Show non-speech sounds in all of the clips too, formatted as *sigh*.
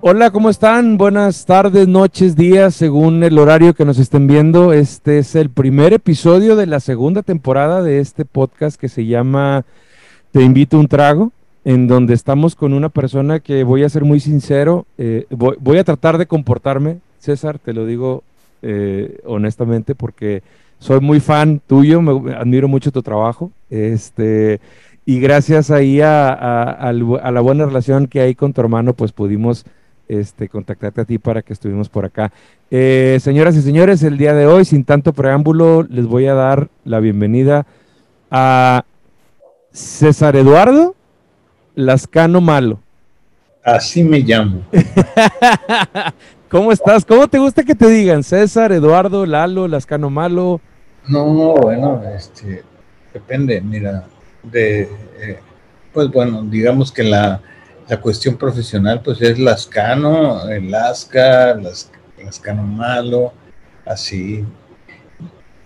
Hola, ¿cómo están? Buenas tardes, noches, días, según el horario que nos estén viendo. Este es el primer episodio de la segunda temporada de este podcast que se llama Te invito a un trago, en donde estamos con una persona que voy a ser muy sincero, eh, voy, a tratar de comportarme, César, te lo digo eh, honestamente, porque soy muy fan tuyo, me, admiro mucho tu trabajo. Este, y gracias ahí a, a, la buena relación que hay con tu hermano, pues pudimos este, contactarte a ti para que estuvimos por acá. Eh, señoras y señores, el día de hoy, sin tanto preámbulo, les voy a dar la bienvenida a César Eduardo Lascano Malo. Así me llamo. *laughs* ¿Cómo estás? ¿Cómo te gusta que te digan? César, Eduardo, Lalo, Lascano Malo. No, bueno, este, depende, mira, de, eh, pues bueno, digamos que la, la cuestión profesional pues es Lascano, el Lasca, Las, Lascano Malo, así.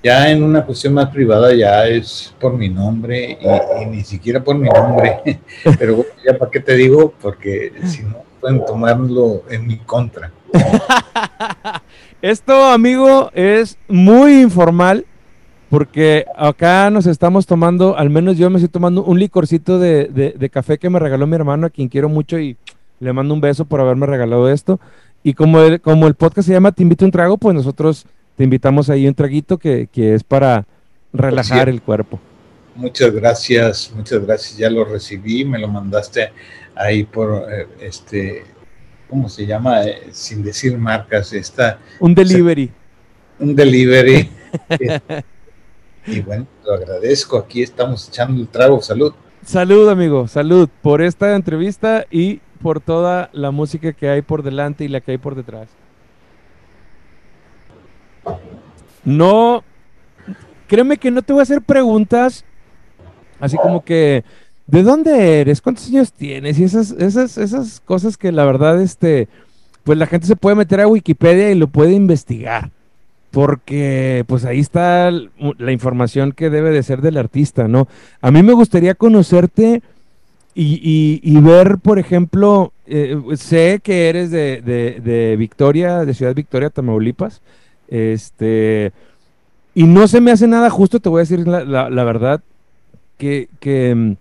Ya en una cuestión más privada ya es por mi nombre y, ni siquiera por mi nombre. *laughs* Pero ya para qué te digo, porque si no pueden tomarlo en mi contra. *laughs* Esto, amigo, es muy informal porque acá nos estamos tomando, al menos yo me estoy tomando un licorcito de, café que me regaló mi hermano, a quien quiero mucho y le mando un beso por haberme regalado esto. Y como el, como el podcast se llama Te invito a un trago, pues nosotros te invitamos ahí un traguito que, es para relajar el cuerpo. Muchas gracias, muchas gracias. Ya lo recibí, me lo mandaste ahí por eh, este, ¿cómo se llama? Eh, sin decir marcas, está. Un delivery. un delivery. *laughs* Y bueno, lo agradezco. Aquí estamos echando el trago. Salud. Salud, amigo. Salud por esta entrevista y por toda la música que hay por delante y la que hay por detrás. No, créeme que no te voy a hacer preguntas así como que, ¿de dónde eres? ¿Cuántos años tienes? Y esas, esas, esas cosas que la verdad, este, pues la gente se puede meter a Wikipedia y lo puede investigar porque pues ahí está la información que debe de ser del artista, ¿no? A mí me gustaría conocerte y, ver, por ejemplo, eh, sé que eres de, Victoria, de Ciudad Victoria, Tamaulipas, este, y no se me hace nada justo, te voy a decir la, verdad, que, que,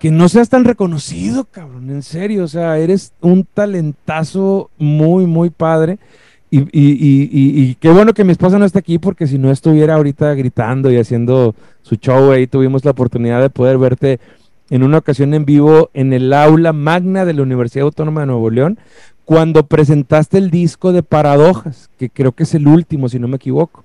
que no seas tan reconocido, cabrón, en serio, o sea, eres un talentazo muy, muy padre. Y, y, qué bueno que mi esposa no está aquí porque si no estuviera ahorita gritando y haciendo su show ahí, tuvimos la oportunidad de poder verte en una ocasión en vivo en el aula magna de la Universidad Autónoma de Nuevo León, cuando presentaste el disco de Paradojas, que creo que es el último, si no me equivoco.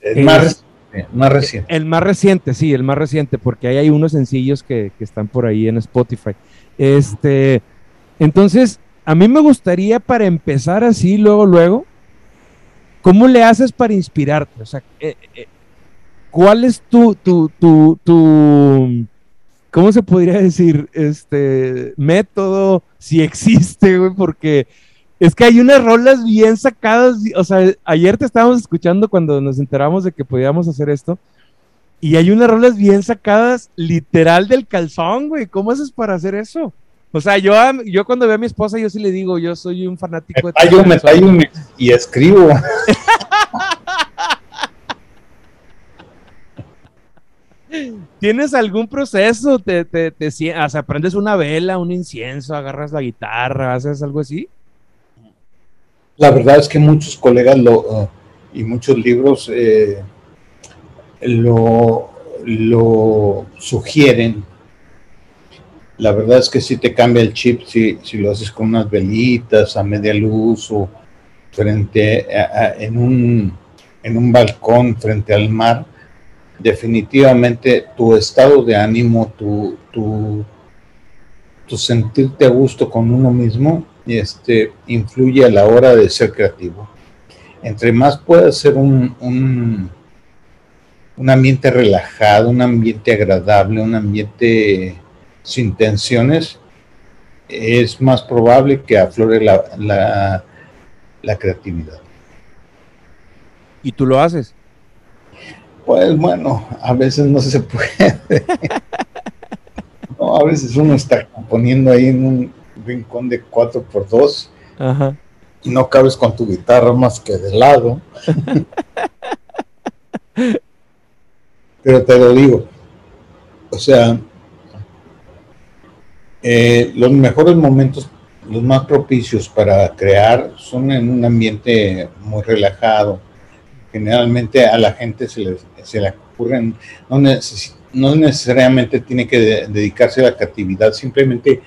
El más, más reciente. El más reciente, sí, el más reciente, porque ahí hay unos sencillos que, que están por ahí en Spotify. Este, entonces, a mí me gustaría para empezar así, luego, luego, ¿cómo le haces para inspirarte? O sea, eh, eh, ¿cuál es tu, tu, tu, tu, ¿cómo se podría decir? Este método, si existe, güey, porque es que hay unas rolas bien sacadas, o sea, ayer te estábamos escuchando cuando nos enteramos de que podíamos hacer esto, y hay unas rolas bien sacadas literal del calzón, güey, ¿cómo haces para hacer eso? O sea, yo, yo cuando veo a mi esposa, yo sí le digo, yo soy un fanático de... Y escribo. *laughs* ¿Tienes algún proceso? ¿Te, te, te, o sea, prendes una vela, un incienso, agarras la guitarra, haces algo así? La verdad es que muchos colegas lo, uh, y muchos libros eh, lo, lo sugieren la verdad es que si te cambia el chip si, lo haces con unas velitas a media luz o frente en, un, en un balcón frente al mar. Definitivamente tu estado de ánimo, tu, tu, tu sentirte a gusto con uno mismo, este, influye a la hora de ser creativo. Entre más puedas ser un, un, un ambiente relajado, un ambiente agradable, un ambiente sin tensiones, es más probable que aflore la, la, creatividad. ¿Y tú lo haces? Pues bueno, a veces no se puede. *laughs* no, a veces uno está componiendo ahí en un rincón de 4x2 y no cabes con tu guitarra más que de lado. *laughs* Pero te lo digo, o sea, eh, los mejores momentos, los más propicios para crear son en un ambiente muy relajado. Generalmente a la gente se le, se le ocurren, no, no necesariamente tiene que dedicarse a la creatividad, simplemente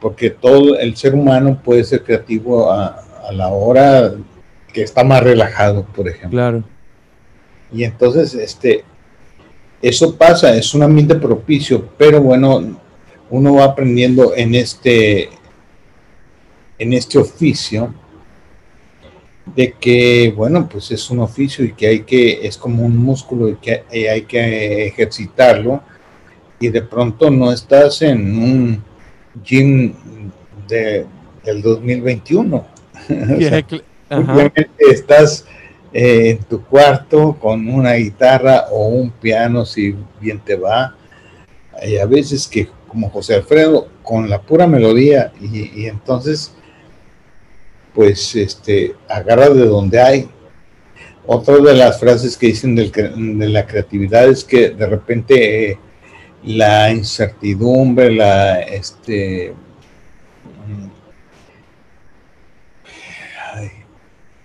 porque todo el ser humano puede ser creativo a, a la hora que está más relajado, por ejemplo. Claro. Y entonces, este, eso pasa, es un ambiente propicio, pero bueno, uno va aprendiendo en este, en este oficio de que, bueno, pues es un oficio y que hay que, es como un músculo y que hay que ejercitarlo y de pronto no estás en un gym de, del 2021. *laughs* simplemente estás eh, en tu cuarto con una guitarra o un piano si bien te va. Hay a veces que como José Alfredo, con la pura melodía y, entonces, pues, este, agarra de donde hay. Otra de las frases que dicen de la creatividad es que de repente eh, la incertidumbre, la, este,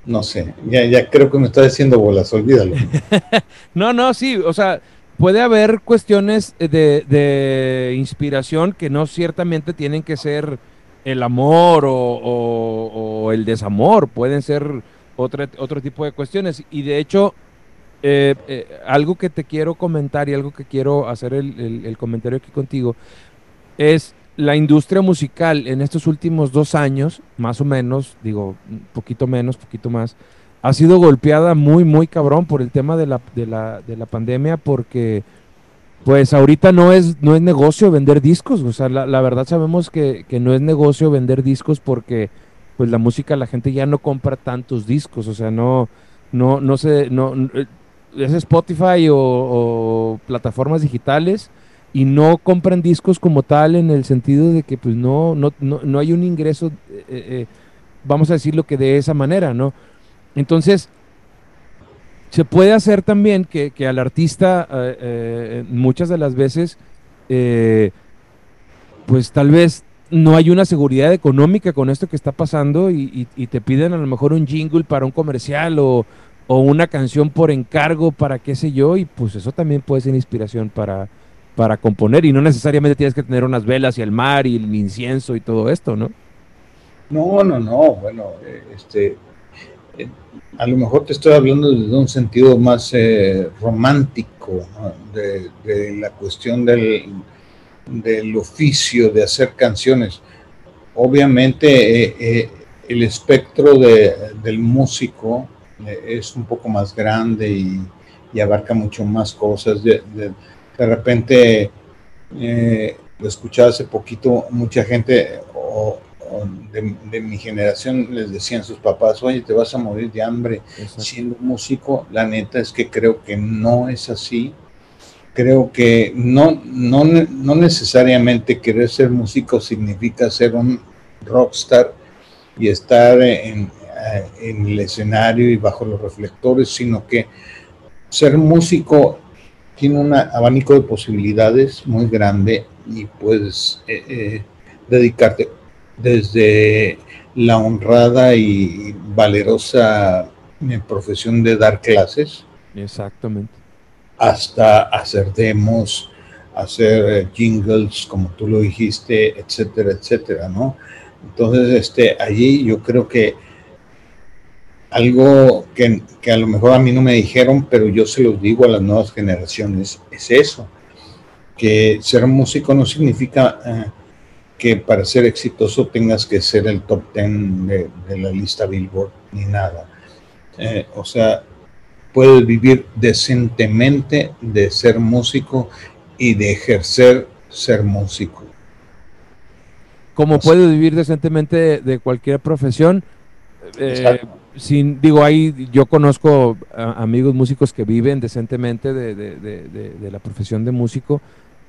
no sé, ya, ya creo que me está diciendo bolas, olvídalo. *laughs* no, no, sí, o sea, puede haber cuestiones de, inspiración que no ciertamente tienen que ser el amor o, el desamor, pueden ser otro, otro tipo de cuestiones. Y de hecho, eh, eh, algo que te quiero comentar y algo que quiero hacer el, comentario aquí contigo es la industria musical en estos últimos dos años, más o menos, digo, poquito menos, poquito más, ha sido golpeada muy, muy cabrón por el tema de la, de la, de la pandemia, porque pues ahorita no es, no es negocio vender discos, o sea, la, verdad sabemos que, no es negocio vender discos porque pues la música la gente ya no compra tantos discos, o sea, no, no, no sé, no, es Spotify o, plataformas digitales y no compran discos como tal en el sentido de que pues no, no, no, hay un ingreso, eh, eh, vamos a decirlo que de esa manera, ¿no? Entonces, se puede hacer también que, al artista eh, eh, muchas de las veces, eh, pues tal vez no hay una seguridad económica con esto que está pasando y, te piden a lo mejor un jingle para un comercial o, una canción por encargo para qué sé yo y pues eso también puede ser inspiración para, para componer y no necesariamente tienes que tener unas velas y el mar y el incienso y todo esto, ¿no? No, no, no, bueno, este, a lo mejor te estoy hablando desde un sentido más eh, romántico, de, la cuestión del, del, oficio de hacer canciones. Obviamente eh, eh, el espectro del músico es un poco más grande y, abarca mucho más cosas. De, repente, lo escuchaba hace poquito, mucha gente, o, de, mi generación les decían sus papás, oye, te vas a morir de hambre siendo músico. La neta es que creo que no es así. Creo que no, no, no necesariamente querer ser músico significa ser un rockstar y estar en, eh, en el escenario y bajo los reflectores, sino que ser músico tiene un abanico de posibilidades muy grande y puedes eh, eh, dedicarte desde la honrada y valerosa eh, profesión de dar clases. Exactamente. Hasta hacer demos, hacer eh, jingles, como tú lo dijiste, etcétera, etcétera, ¿no? Entonces, este, allí yo creo que algo que, a lo mejor a mí no me dijeron, pero yo se los digo a las nuevas generaciones, es eso, que ser músico no significa... Eh, que para ser exitoso tengas que ser el top ten de, la lista Billboard ni nada. Eh, o sea, puedes vivir decentemente de ser músico y de ejercer ser músico. Como puedes vivir decentemente de, cualquier profesión. Eh, sin, digo, ahí yo conozco amigos músicos que viven decentemente de, de, la profesión de músico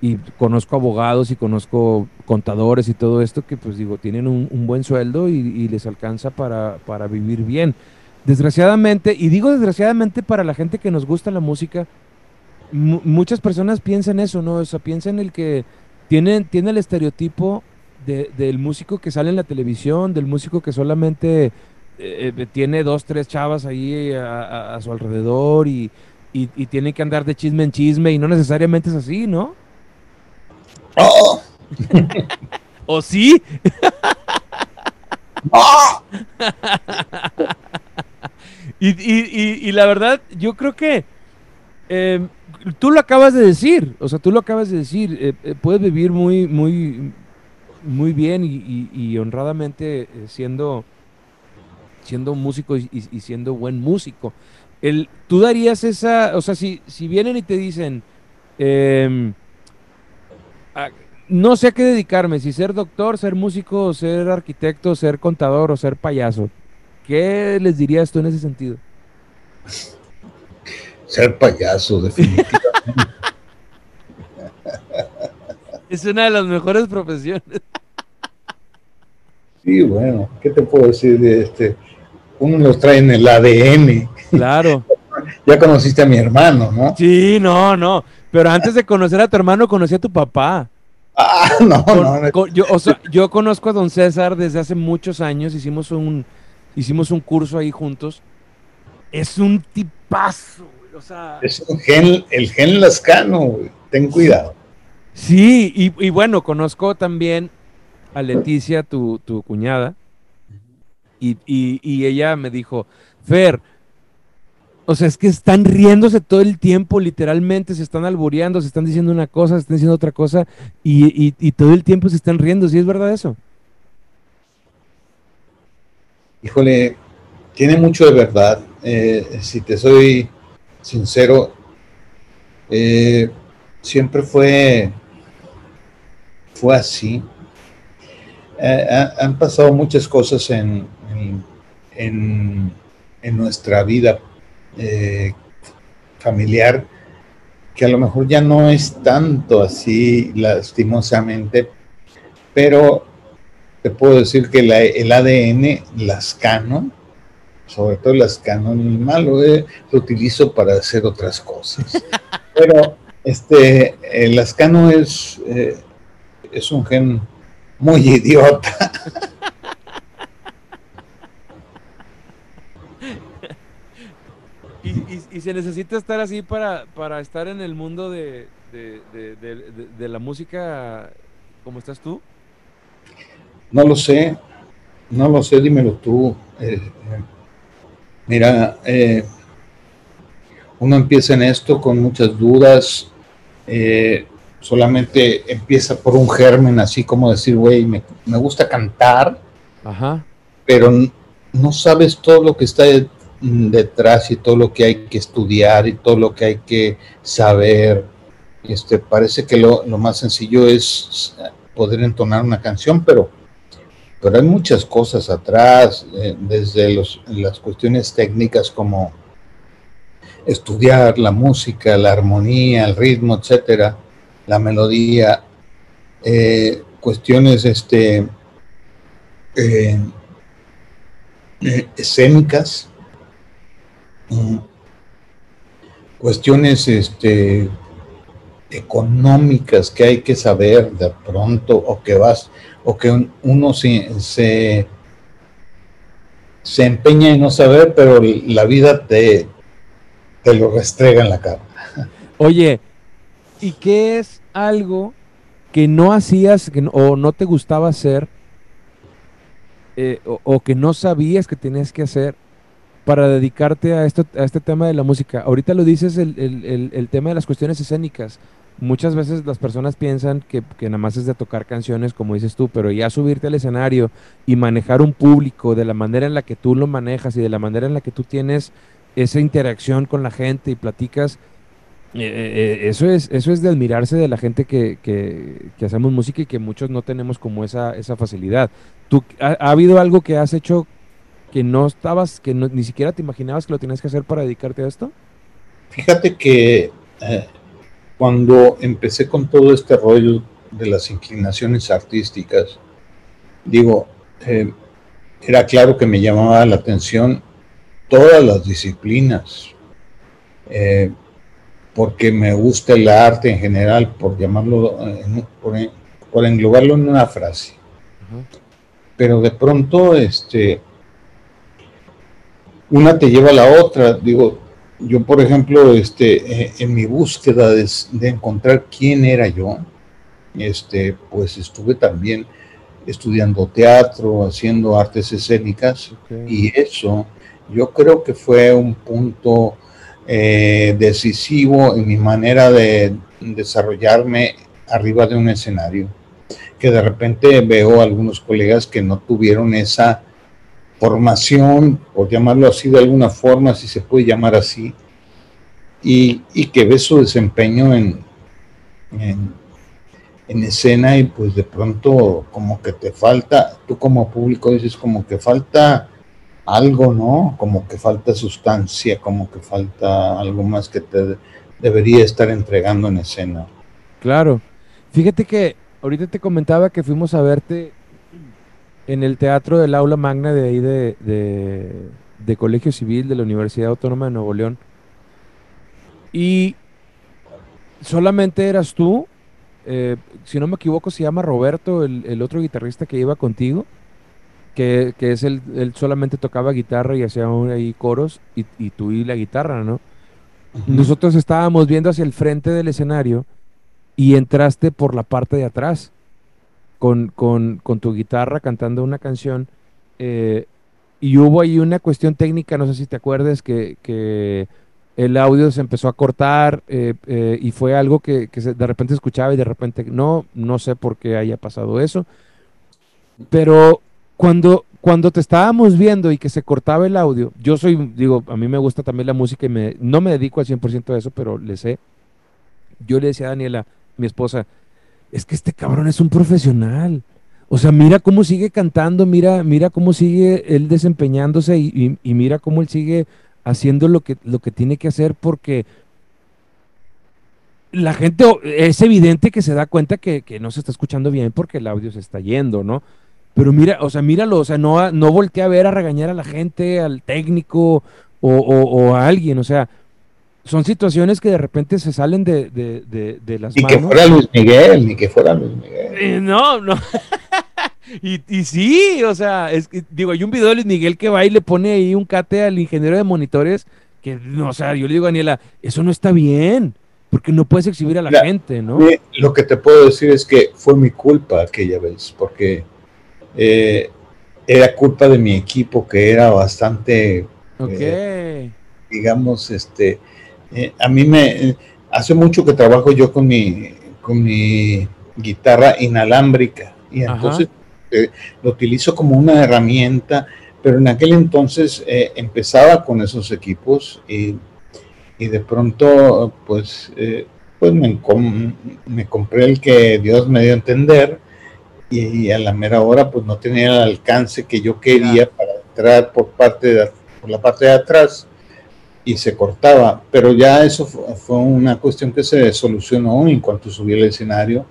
y conozco abogados y conozco contadores y todo esto que pues digo, tienen un, buen sueldo y, les alcanza para, para, vivir bien. Desgraciadamente, y digo desgraciadamente para la gente que nos gusta la música, muchas personas piensan eso, ¿no? O sea, piensan el que tienen, tiene el estereotipo del músico que sale en la televisión, del músico que solamente eh, eh, tiene dos, tres chavas ahí a, su alrededor y, y, tiene que andar de chisme en chisme y no necesariamente es así, ¿no? ¡Oh! ¿O sí? *laughs* ¡Oh! y, la verdad, yo creo que em, tú lo acabas de decir, o sea, tú lo acabas de decir, eh, eh, puedes vivir muy, muy, muy bien y, honradamente eh, siendo, siendo músico y, siendo buen músico. El, tú darías esa, o sea, si, si vienen y te dicen, eh, no sé a qué dedicarme, si ser doctor, ser músico, ser arquitecto, ser contador o ser payaso. ¿Qué les dirías tú en ese sentido? Ser payaso, definitivamente. *laughs* es una de las mejores profesiones. sí, bueno, ¿qué te puedo decir de este? Uno los trae en el ADN. Claro. *laughs* ya conociste a mi hermano, ¿no? Sí, no, no. Pero antes de conocer a tu hermano, conocí a tu papá. Ah, *laughs* no, no. yo, o sea, yo conozco a don César desde hace muchos años, hicimos un, hicimos un curso ahí juntos. Es un tipazo, O sea, es un gen, el gen lascano, güey. Ten cuidado. Sí, y, bueno, conozco también a Leticia, tu, tu cuñada, y, y ella me dijo, Fer, o sea, es que están riéndose todo el tiempo, literalmente, se están albureando, se están diciendo una cosa, se están diciendo otra cosa, y, todo el tiempo se están riendo, ¿sí es verdad eso? Híjole, tiene mucho de verdad. Eh, si te soy sincero, eh, siempre fue, fue así. Eh, han pasado muchas cosas en, en, en nuestra vida eh, familiar que a lo mejor ya no es tanto así lastimosamente, pero te puedo decir que el ADN lascano, sobre todo el lascano malo, eh, lo utilizo para hacer otras cosas. *laughs* Pero este, el lascano es, eh, es un gen muy idiota. *laughs* y, se necesita estar así para, para estar en el mundo de, la música como estás tú? No lo sé, no lo sé, dímelo tú. Eh, eh, mira, eh, uno empieza en esto con muchas dudas, solamente empieza por un germen, así como decir, güey, me, me, gusta cantar, Ajá. pero no sabes todo lo que está detrás y todo lo que hay que estudiar y todo lo que hay que saber. Este, parece que lo, más sencillo es poder entonar una canción, pero, pero hay muchas cosas atrás, eh, desde los, las cuestiones técnicas como estudiar la música, la armonía, el ritmo, etcétera, la melodía, eh, cuestiones este, eh, escénicas, cuestiones este, económicas que hay que saber de pronto o que vas o que uno se, se, se empeña en no saber, pero la vida te, te lo restrega en la cara. Oye, ¿y qué es algo que no hacías o no te gustaba hacer eh, o, que no sabías que tenías que hacer para dedicarte a, esto, a este tema de la música? Ahorita lo dices el, tema de las cuestiones escénicas. Muchas veces las personas piensan que, que, nada más es de tocar canciones, como dices tú, pero ya subirte al escenario y manejar un público de la manera en la que tú lo manejas y de la manera en la que tú tienes esa interacción con la gente y platicas, eh, eh, eh, eso, es, eso es de admirarse de la gente que, que, que, hacemos música y que muchos no tenemos como esa, esa facilidad. ¿Tú, ha, habido algo que has hecho que no estabas, que ni siquiera te imaginabas que lo tenías que hacer para dedicarte a esto? Fíjate que eh, cuando empecé con todo este rollo de las inclinaciones artísticas, digo, eh, era claro que me llamaba la atención todas las disciplinas, eh, porque me gusta el arte en general, por llamarlo, por, englobarlo en una frase. Pero de pronto, este, una te lleva a la otra. Digo, yo por ejemplo, este, eh, en mi búsqueda de, encontrar quién era yo, este, pues estuve también estudiando teatro, haciendo artes escénicas, y eso yo creo que fue un punto eh, decisivo en mi manera de desarrollarme arriba de un escenario, que de repente veo algunos colegas que no tuvieron esa formación, por llamarlo así de alguna forma, si se puede llamar así, y, que ve su desempeño en, en, escena y pues de pronto como que te falta, tú como público dices como que falta algo, ¿no? Como que falta sustancia, como que falta algo más que te debería estar entregando en escena. Claro. Fíjate que ahorita te comentaba que fuimos a verte en el teatro del aula magna de ahí de, de, Colegio Civil de la Universidad Autónoma de Nuevo León. Y solamente eras tú, eh, si no me equivoco se llama Roberto, el, el otro guitarrista que iba contigo que, es el, él solamente tocaba guitarra y hacía ahí coros y, y tú y la guitarra, ¿no? Nosotros estábamos viendo hacia el frente del escenario y entraste por la parte de atrás con, con, con tu guitarra cantando una canción eh, y hubo ahí una cuestión técnica, no sé si te acuerdas, que, que el audio se empezó a cortar eh, eh, y fue algo que, que de repente escuchaba y de repente no, no sé por qué haya pasado eso. Pero cuando, cuando te estábamos viendo y que se cortaba el audio, yo soy, digo, a mí me gusta también la música y me, no me dedico al 100% a eso, pero le sé. Yo le decía a Daniela, mi esposa, es que este cabrón es un profesional. O sea, mira cómo sigue cantando, mira, mira cómo sigue él desempeñándose y, mira cómo él sigue haciendo lo que, lo que tiene que hacer porque la gente es evidente que se da cuenta que, no se está escuchando bien porque el audio se está yendo, ¿no? Pero mira, o sea, míralo, o sea, no, no volteé a ver a regañar a la gente, al técnico o, a alguien, o sea, son situaciones que de repente se salen de, de, de, las manos. Ni que fuera Luis Miguel, ni que fuera Luis Miguel. Eh, no, no. *laughs* y, y, sí, o sea, es que, digo, hay un video de Luis Miguel que va y le pone ahí un cate al ingeniero de monitores que, no, o sea, yo le digo a Daniela, eso no está bien, porque no puedes exhibir a la gente, ¿no? Lo que te puedo decir es que fue mi culpa aquella vez, porque eh, era culpa de mi equipo que era bastante, eh, digamos, este, eh, a mí me, hace mucho que trabajo yo con mi, con mi guitarra inalámbrica y entonces lo utilizo como una herramienta, pero en aquel entonces empezaba con esos equipos y, y de pronto, pues, pues me, me compré el que Dios me dio a entender y, a la mera hora pues no tenía el alcance que yo quería para entrar por parte de, por la parte de atrás y se cortaba, pero ya eso fue, una cuestión que se solucionó en cuanto subí al escenario.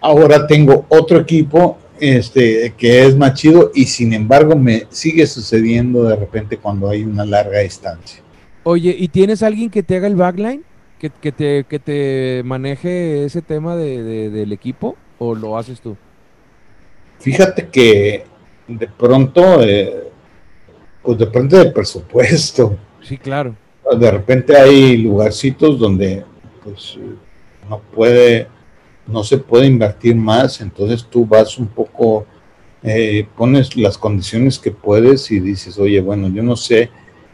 Ahora tengo otro equipo este, que es más chido y sin embargo me sigue sucediendo de repente cuando hay una larga distancia. Oye, ¿y tienes alguien que te haga el backline? ¿Que, que te, que te maneje ese tema de, del equipo o lo haces tú? Fíjate que de pronto, eh, pues depende del presupuesto. Sí, claro. De repente hay lugarcitos donde pues no puede, no se puede invertir más, entonces tú vas un poco, eh, pones las condiciones que puedes y dices, oye, bueno, yo no sé,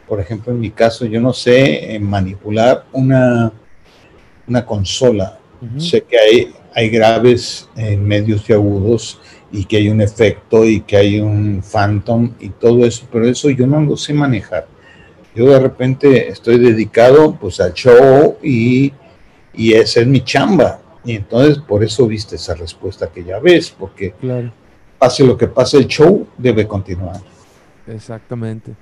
por ejemplo, en mi caso, yo no sé eh, manipular una, una consola. Sé que hay, hay graves, medios y agudos, y que hay un efecto y que hay un phantom y todo eso, pero eso yo no lo sé manejar. Yo de repente estoy dedicado pues al show y, y esa es mi chamba. Y entonces por eso viste esa respuesta que ya ves, porque pase lo que pase, el show debe continuar. Exactamente.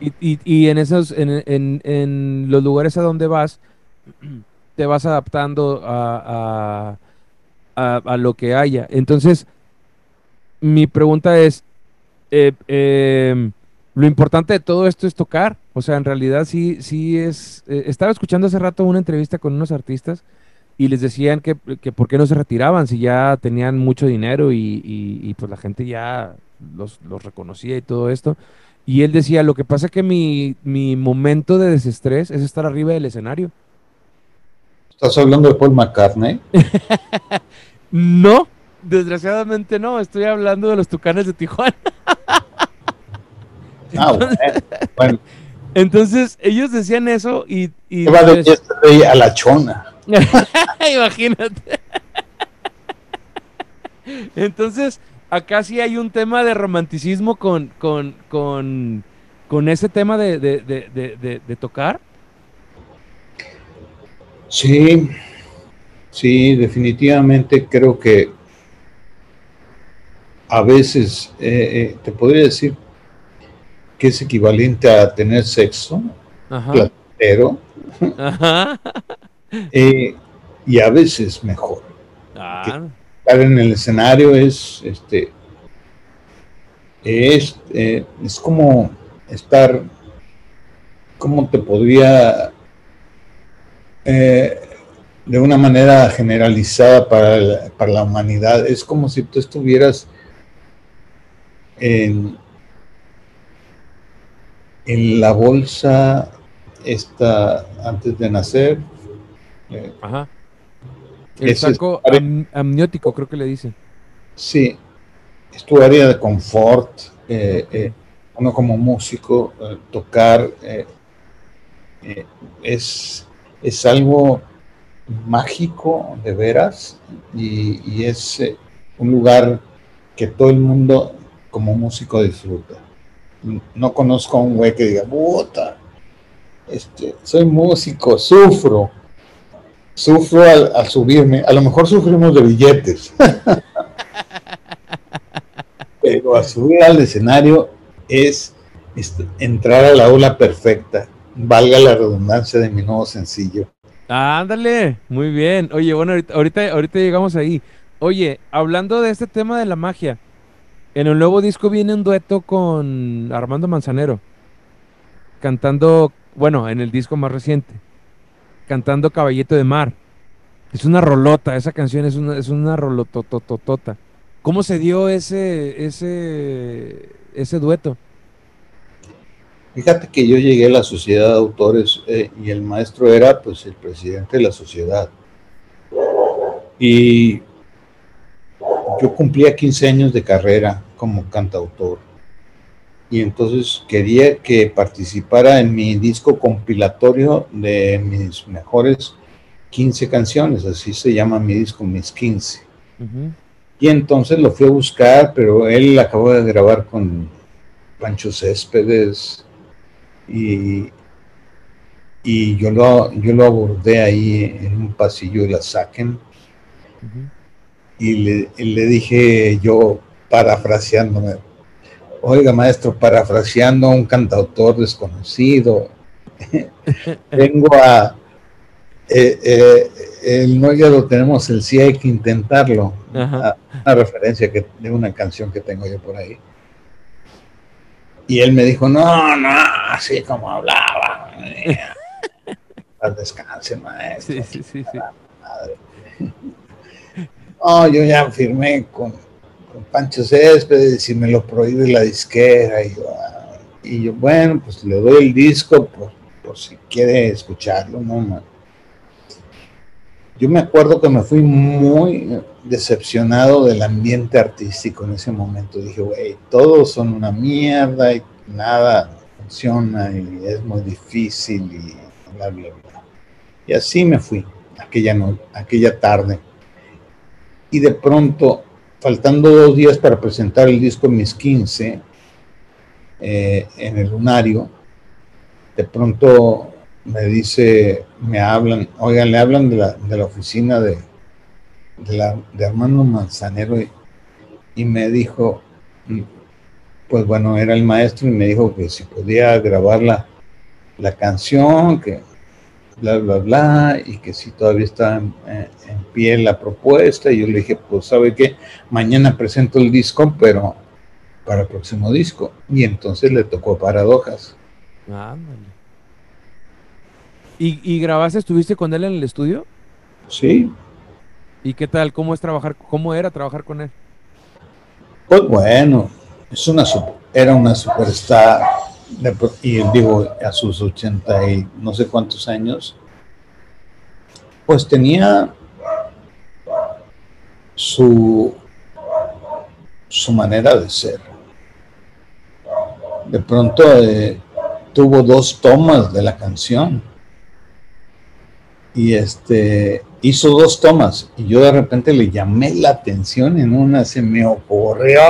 Y, y, y, en esos, en, en, en, los lugares a donde vas, te vas adaptando a, a, a, lo que haya. Entonces, mi pregunta es, eh, em, lo importante de todo esto es tocar. O sea, en realidad sí, sí es... Eh, estaba escuchando hace rato una entrevista con unos artistas y les decían que, que por qué no se retiraban si ya tenían mucho dinero y, y, pues la gente ya los, los, reconocía y todo esto. Y él decía, lo que pasa es que mi, mi momento de desestrés es estar arriba del escenario. ¿Estás hablando de Paul McCartney? *laughs* no, desgraciadamente no, estoy hablando de los Tucanes de Tijuana. *laughs* ah, bueno, *laughs* Entonces, ellos decían eso y... y va de pues a la chona. *laughs* Imagínate. *laughs* Entonces, acá sí hay un tema de romanticismo con, con, con, con ese tema de, de, de, de, tocar. Sí, sí, definitivamente creo que a veces eh, eh, te podría decir que es equivalente a tener sexo, Ajá. Ajá. *laughs* Eh, y a veces mejor. Ah. Estar en el escenario es, este, es, eh, es como estar, ¿cómo te podría, eh, de una manera generalizada para la, para la humanidad, es como si tú estuvieras en, en la bolsa esta antes de nacer, Ajá. El saco amniótico, creo que le dicen. Sí, es tu área de confort. Eh, eh, uno como músico, eh, tocar es, es algo mágico, de veras, y, es un lugar que todo el mundo como músico disfruta. No conozco a un güey que diga, puta, este, soy músico, sufro, sufro al, subirme, a lo mejor sufrimos de billetes, *laughs* pero a subir al escenario es, entrar a la ola perfecta, valga la redundancia de mi nuevo sencillo. ándale, muy bien. Oye, bueno, ahorita, ahorita, llegamos ahí. Oye, hablando de este tema de la magia, en el nuevo disco viene un dueto con Armando Manzanero, cantando, bueno, en el disco más reciente cantando Caballito de Mar. Es una rolota, esa canción es una, es una rolotototota. ¿Cómo se dio ese, ese, ese dueto? Fíjate que yo llegué a la sociedad de autores eh, y el maestro era pues el presidente de la sociedad. Y yo cumplía 15 años de carrera como cantautor. Y entonces quería que participara en mi disco compilatorio de mis mejores 15 canciones, así se llama mi disco, mis 15. Y entonces lo fui a buscar, pero él acabó de grabar con Pancho Céspedes y, y yo, lo, yo lo abordé ahí en un pasillo de la Saquen. Y, le, y le dije yo, parafraseándome, Oiga, maestro, parafraseando a un cantautor desconocido, *laughs* vengo a... Eh, eh, el no ya lo tenemos, el sí hay que intentarlo. una referencia que, de una canción que tengo yo por ahí. Y él me dijo, no, no, así como hablaba. *laughs* Al descanse, maestro. Sí, sí, sí, sí. *laughs* No, yo ya firmé con, Pancho Céspedes y me lo prohíbe la disquera. Y yo, ah, y yo bueno, pues le doy el disco por, por si quiere escucharlo, ¿no? Yo me acuerdo que me fui muy decepcionado del ambiente artístico en ese momento. Dije, güey, todos son una mierda y nada funciona y es muy difícil y bla, bla, bla. Y así me fui aquella, no, aquella tarde. Y de pronto faltando dos días para presentar el disco Mis 15 eh, en el lunario, de pronto me dice, me hablan, oigan, le hablan de la, de la oficina de, de, la, de Manzanero y, me dijo, pues bueno, era el maestro y me dijo que si podía grabar la, la canción, que bla, bla, bla, y que si todavía está en, en, pie la propuesta, y yo le dije, pues, ¿sabe qué? Mañana presento el disco, pero para el próximo disco. Y entonces le tocó Paradojas. ¿Y, ¿Y grabaste, estuviste con él en el estudio? Sí. ¿Y qué tal? ¿Cómo es trabajar? ¿Cómo era trabajar con él? Pues bueno, es una era una superstar y digo a sus 80 y no sé cuántos años, pues tenía su su manera de ser. De pronto eh, tuvo dos tomas de la canción y este hizo dos tomas y yo de repente le llamé la atención en una se me ocurrió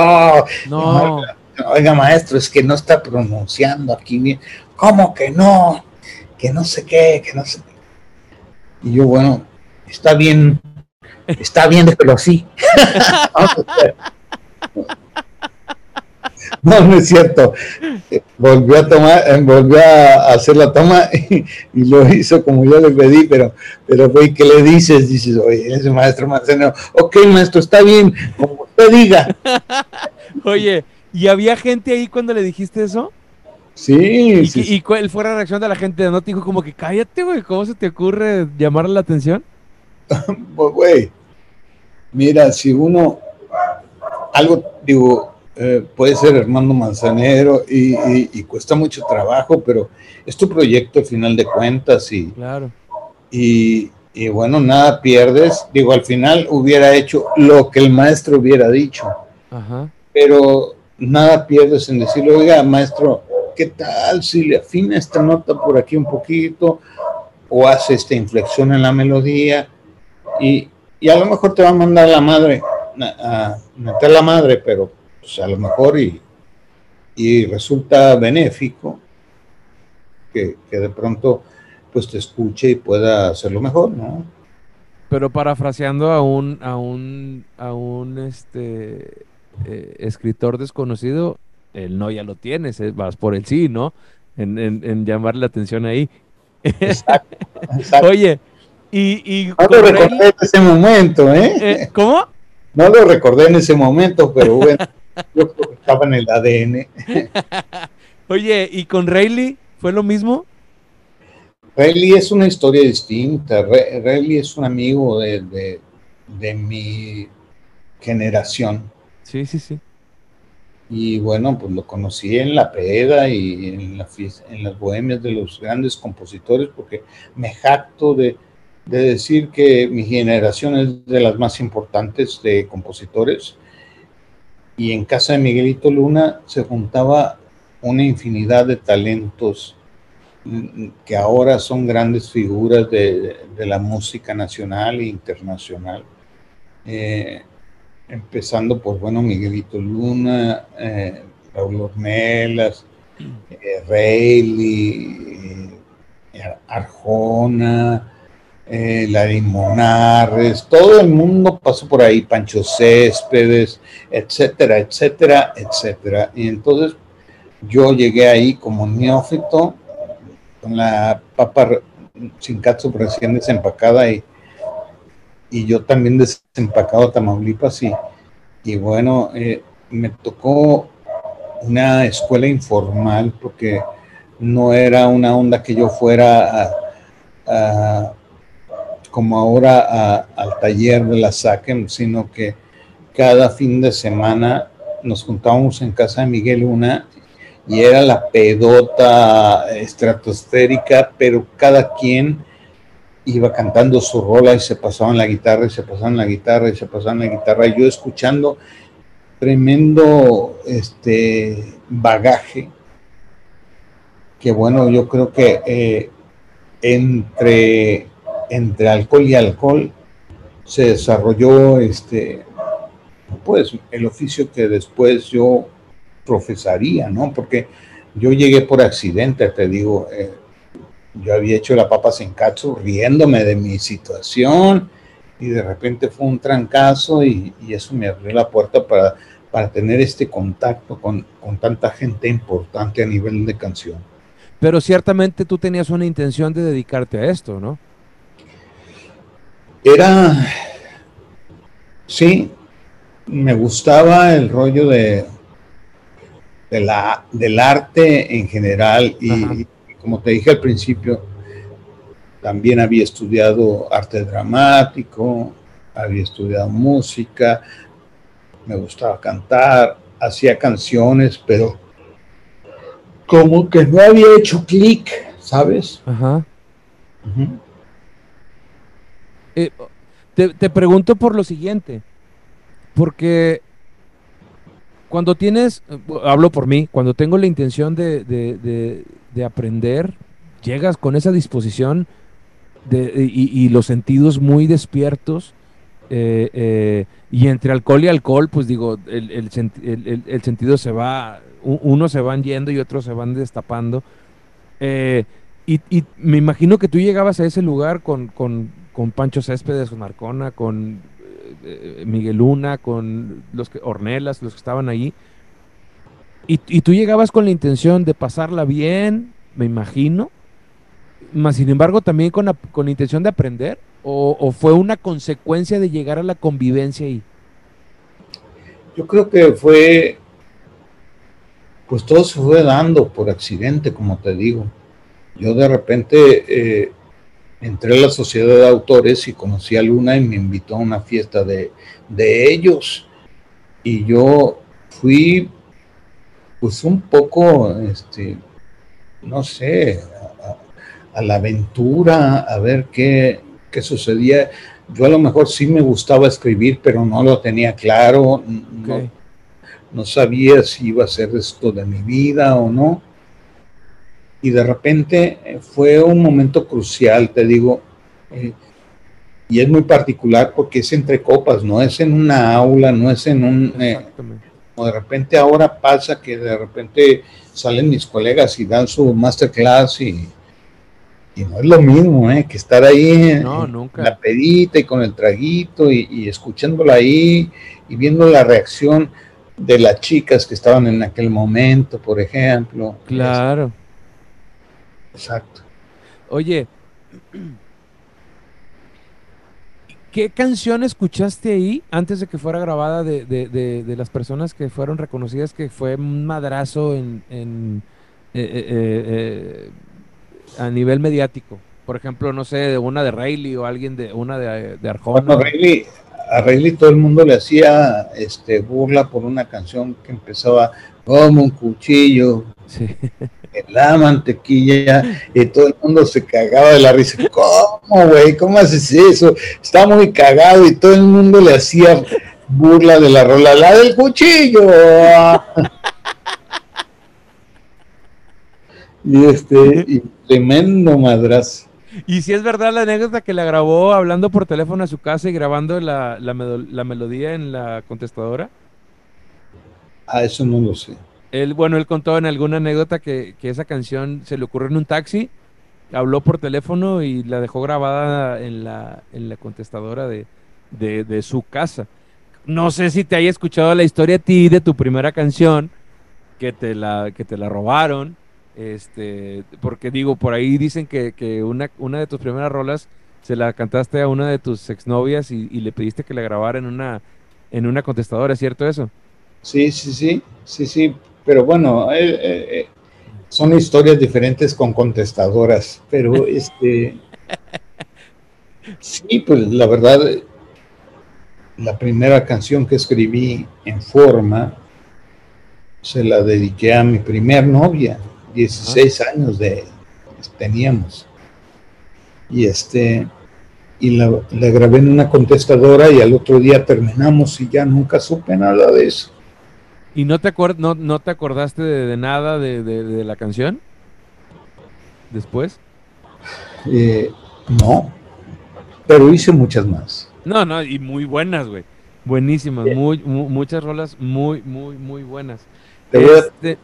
no. Oiga maestro es que no está pronunciando aquí bien cómo que no que no sé qué que no sé qué y yo bueno está bien está bien déjelo así *laughs* No, no es cierto. Volvió a tomar, eh, volvió a hacer la toma *laughs* y, lo hizo como yo le pedí, pero, pero fue, ¿qué le dices? Dices, oye, ese maestro Marcelo, ok, maestro, está bien, como usted diga. *laughs* oye, ¿y había gente ahí cuando le dijiste eso? Sí, ¿Y, sí, ¿y cuál fue la reacción de la gente? ¿No te dijo como que cállate, güey? ¿Cómo se te ocurre llamarle la atención? *laughs* pues, güey, mira, si uno, algo, digo, eh, puede ser Hermano Manzanero y, cuesta mucho trabajo, pero es tu proyecto al final de cuentas y, claro. y, bueno, nada pierdes. Digo, al final hubiera hecho lo que el maestro hubiera dicho, pero nada pierdes en decirle, oiga, maestro, ¿qué tal si le afina esta nota por aquí un poquito o hace esta inflexión en la melodía? Y, y a lo mejor te va a mandar la madre, a meter la madre, pero pues, a lo mejor y, y resulta benéfico que, de pronto pues te escuche y pueda hacerlo mejor, ¿no? Pero parafraseando a un, a un, a un este, eh, escritor desconocido, el no ya lo tienes, eh, vas por el sí, ¿no? En, en, llamarle la atención ahí. *laughs* Exacto, Oye, y... y no lo recordé en ese momento, ¿eh? ¿eh? ¿Cómo? No lo recordé en ese momento, pero bueno. *laughs* Yo creo que estaba en el ADN. *laughs* Oye, ¿y con Rayleigh fue lo mismo? Rayleigh es una historia distinta. Rayleigh es un amigo de, mi generación. Sí, sí, sí. Y bueno, pues lo conocí en la peda y en, las bohemias de los grandes compositores, porque me jacto de, de, decir que mi generación es de las más importantes de compositores y en casa de Miguelito Luna se juntaba una infinidad de talentos mm, que ahora son grandes figuras de, la música nacional e internacional. Eh, empezando por, bueno, Miguelito Luna, eh, Raúl Ornelas, eh, eh, Arjona, eh, la Monarres, todo el mundo pasó por ahí, Pancho Céspedes, etcétera, etcétera, etcétera. Y entonces yo llegué ahí como neófito, con la papa sin catsup recién desempacada y, y yo también desempacado Tamaulipas y, y bueno, eh, me tocó una escuela informal porque no era una onda que yo fuera como ahora al taller de la SACEM, sino que cada fin de semana nos juntábamos en casa de Miguel Una y era la pedota estratosférica, pero cada quien iba cantando su rola y se pasaban la guitarra y se pasaban la guitarra y se pasaban la guitarra. Y yo escuchando tremendo este bagaje que bueno, yo creo que eh, entre entre alcohol y alcohol se desarrolló este pues el oficio que después yo profesaría, ¿no? Porque yo llegué por accidente, te digo, eh, yo había hecho la papa sin cacho riéndome de mi situación y de repente fue un trancazo y, eso me abrió la puerta para, para tener este contacto con, con, tanta gente importante a nivel de canción. pero ciertamente tú tenías una intención de dedicarte a esto, ¿no? Era, sí, me gustaba el rollo de, de la, del arte en general y, como te dije al principio, también había estudiado arte dramático, había estudiado música, me gustaba cantar, hacía canciones, pero como que no había hecho clic, ¿sabes? Ajá. Eh, te, pregunto por lo siguiente, porque cuando tienes, hablo por mí, cuando tengo la intención de, aprender, llegas con esa disposición y, los sentidos muy despiertos, eh, eh, y entre alcohol y alcohol, pues digo, el, sentido se va, unos se van yendo y otros se van destapando. y, me imagino que tú llegabas a ese lugar con con Pancho Céspedes, con Marcona, con eh, Miguel Luna, con los que, Ornelas, los que estaban ahí. Y, tú llegabas con la intención de pasarla bien, me imagino, más sin embargo también con la, con intención de aprender, o, fue una consecuencia de llegar a la convivencia ahí? Yo creo que fue, pues todo se fue dando por accidente, como te digo. Yo de repente eh, entré a la sociedad de autores y conocí a Luna y me invitó a una fiesta de, ellos. Y yo fui, pues un poco, este, no sé, a, la aventura, a ver qué, qué, sucedía. Yo a lo mejor sí me gustaba escribir, pero no lo tenía claro. No, no sabía si iba a ser esto de mi vida o no y de repente eh, fue un momento crucial, te digo, eh, y es muy particular porque es entre copas, no es en una aula, no es en un... Eh, de repente ahora pasa que de repente salen mis colegas y dan su masterclass y, y no es lo mismo eh, que estar ahí en, la pedita y con el traguito y, y escuchándola ahí y viendo la reacción de las chicas que estaban en aquel momento, por ejemplo. Claro. Exacto. Oye, ¿qué canción escuchaste ahí antes de que fuera grabada de, las personas que fueron reconocidas que fue un madrazo en, eh, eh, eh, a nivel mediático? Por ejemplo, no sé, de una de Rayleigh o alguien de una de, de Arjona. a Rayleigh todo el mundo le hacía este, burla por una canción que empezaba como un cuchillo. Sí *laughs* la mantequilla y todo el mundo se cagaba de la risa. ¿Cómo, güey? ¿Cómo haces eso? Está muy cagado y todo el mundo le hacía burla de la rola, la del cuchillo. *laughs* y este, y tremendo madras. Y si es verdad la anécdota que la grabó hablando por teléfono a su casa y grabando la, la melodía en la contestadora. Ah, eso no lo sé. Él, bueno, él contó en alguna anécdota que, esa canción se le ocurrió en un taxi, habló por teléfono y la dejó grabada en la, en la contestadora de, su casa. No sé si te haya escuchado la historia a ti de tu primera canción, que te la, que te la robaron, este, porque digo, por ahí dicen que, una, una de tus primeras rolas se la cantaste a una de tus exnovias y, y le pediste que la grabara en una, en una contestadora, ¿es cierto eso? Sí, sí, sí, sí, sí, pero bueno, eh, eh, eh, son historias diferentes con contestadoras, pero *laughs* este, sí, pues la verdad, la primera canción que escribí en forma se la dediqué a mi primer novia, 16 años de teníamos. Y este, y la, la, grabé en una contestadora y al otro día terminamos y ya nunca supe nada de eso. ¿Y no te, no, no te acordaste de, nada de, la canción? ¿Después? Eh, no, pero hice muchas más. No, no, y muy buenas, güey. Buenísimas, muy, muchas rolas muy, muy, muy buenas. Te voy a este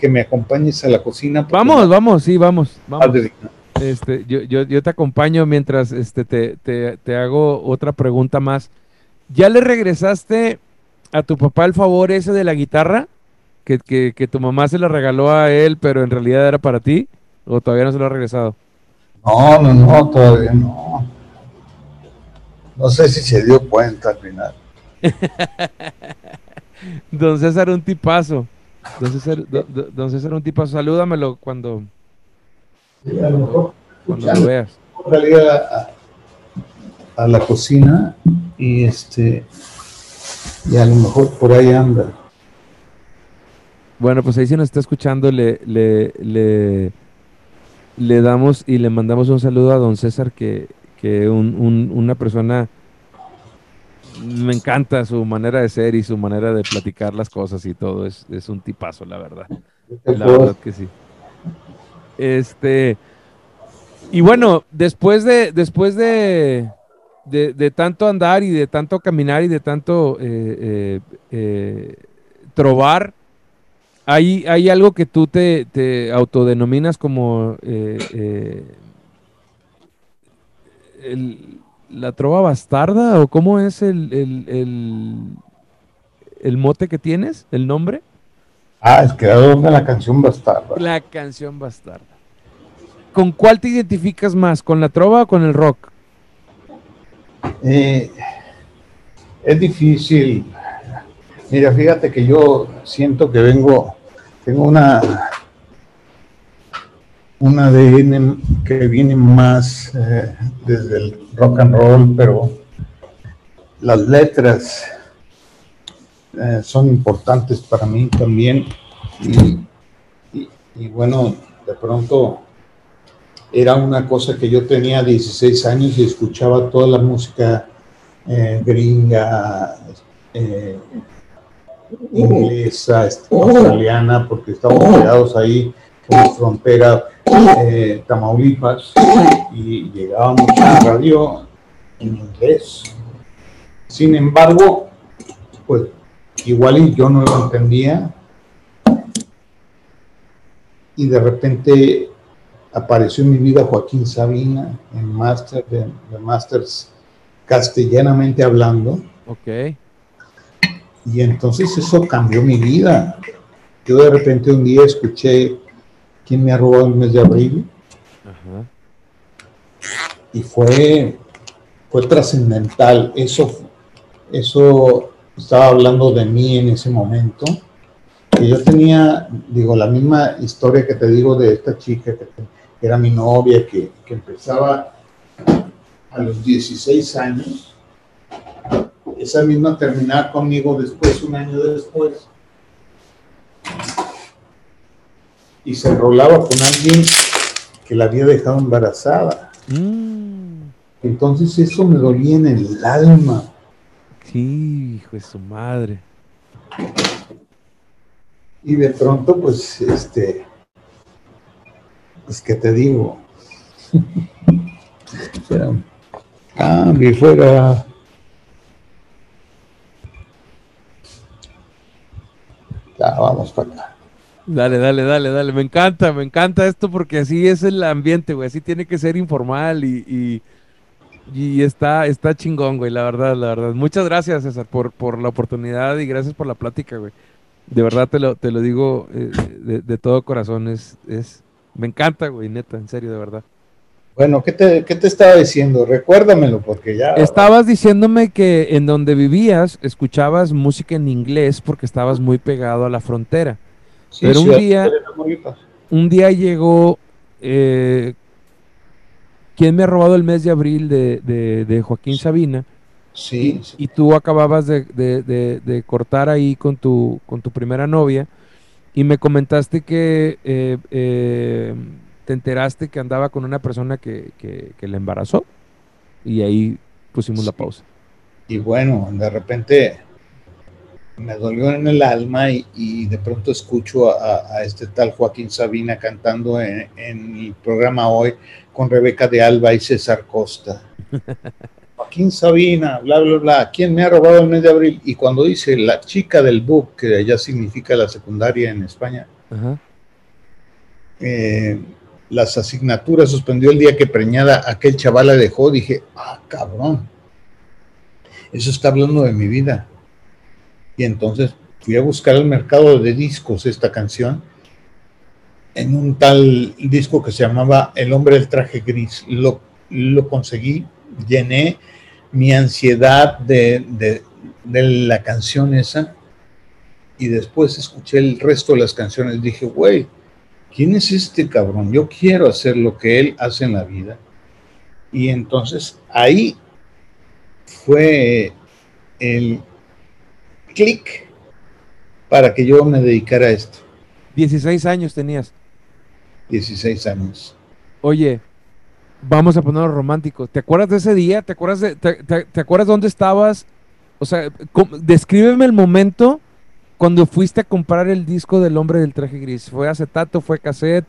que me acompañes a la cocina. Vamos, vamos, sí, vamos. vamos. Este, yo, yo, yo, te acompaño mientras este, te, te, te hago otra pregunta más. ¿Ya le regresaste a tu papá el favor ese de la guitarra? Que, tu mamá se la regaló a él, pero en realidad era para ti. ¿O todavía no se lo ha regresado? No, no, no, todavía no. No sé si se dio cuenta al final. *laughs* don César, un tipazo. Don César, don, César, un tipazo. Salúdamelo cuando, cuando lo veas. Salí a, a, la cocina y este y a lo mejor por ahí anda. Bueno, pues ahí si nos está escuchando, le, le, le, le damos y le mandamos un saludo a don César, que, que un, una persona, me encanta su manera de ser y su manera de platicar las cosas y todo, es, es un tipazo, la verdad. La verdad que sí. Este, y bueno, después de, después de, de, tanto andar y de tanto caminar y de tanto eh, eh, eh, trobar, ¿Hay, ¿Hay algo que tú te, te autodenominas como eh, la trova bastarda? ¿O cómo es el, el, mote que tienes? ¿El nombre? Ah, el creador de la canción bastarda. La canción bastarda. ¿Con cuál te identificas más? ¿Con la trova o con el rock? Eh, es difícil Mira, fíjate que yo siento que vengo, tengo una, un ADN que viene más eh, desde el rock and roll, pero las letras eh, son importantes para mí también. Y, bueno, de pronto era una cosa que yo tenía 16 años y escuchaba toda la música eh, gringa, inglesa, australiana, porque estamos quedados ahí en frontera eh, Tamaulipas y llegábamos a radio en inglés. Sin embargo, pues igual yo no lo entendía. Y de repente apareció en mi vida Joaquín Sabina en Master de, de Masters castellanamente hablando. Okay. Y entonces eso cambió mi vida. Yo de repente un día escuché quién me ha robado el mes de abril. Y fue, fue trascendental. Eso, eso estaba hablando de mí en ese momento. Que yo tenía, digo, la misma historia que te digo de esta chica que, era mi novia, que, que empezaba a los 16 años esa misma terminar conmigo después, un año después. Y se enrolaba con alguien que la había dejado embarazada. Mm. Entonces eso me dolía en el alma. Sí, hijo de su madre. Y de pronto, pues, este, pues, ¿qué te digo? *laughs* cambio fuera Ya, vamos para acá. Dale, dale, dale, dale. Me encanta, me encanta esto porque así es el ambiente, güey. Así tiene que ser informal y, y, está, está chingón, güey, la verdad, la verdad. Muchas gracias, César, por, por la oportunidad y gracias por la plática, güey. De verdad te lo, te lo digo eh, de, todo corazón. Es, es, me encanta, güey, neta, en serio, de verdad. Bueno, ¿qué te, ¿qué te, estaba diciendo? Recuérdamelo, porque ya... Estabas diciéndome que en donde vivías escuchabas música en inglés porque estabas muy pegado a la frontera. Pero un día, un día llegó... Eh, ¿Quién me ha robado el mes de abril de, Joaquín Sabina? Sí, y, tú acababas de, cortar ahí con tu, con tu primera novia y me comentaste que... Eh, eh, te enteraste que andaba con una persona que, que, le embarazó y ahí pusimos la pausa. Y bueno, de repente me dolió en el alma y, de pronto escucho a, este tal Joaquín Sabina cantando en, el programa hoy con Rebeca de Alba y César Costa. *laughs* Joaquín Sabina, bla, bla, bla, ¿quién me ha robado el mes de abril? Y cuando dice la chica del book, que ya significa la secundaria en España, eh, las asignaturas, suspendió el día que preñada aquel chaval la dejó, dije, ah, cabrón, eso está hablando de mi vida. Y entonces fui a buscar al mercado de discos esta canción en un tal disco que se llamaba El hombre del traje gris. Lo, lo conseguí, llené mi ansiedad de, de, de, la canción esa y después escuché el resto de las canciones. Dije, güey, ¿quién es este cabrón? Yo quiero hacer lo que él hace en la vida. Y entonces ahí fue el clic para que yo me dedicara a esto. 16 años tenías. 16 años. Oye, vamos a ponerlo romántico. ¿Te acuerdas de ese día? ¿Te acuerdas de, te, te, te acuerdas dónde estabas? O sea, descríbeme el momento cuando fuiste a comprar el disco del hombre del traje gris. ¿Fue acetato? ¿Fue cassette?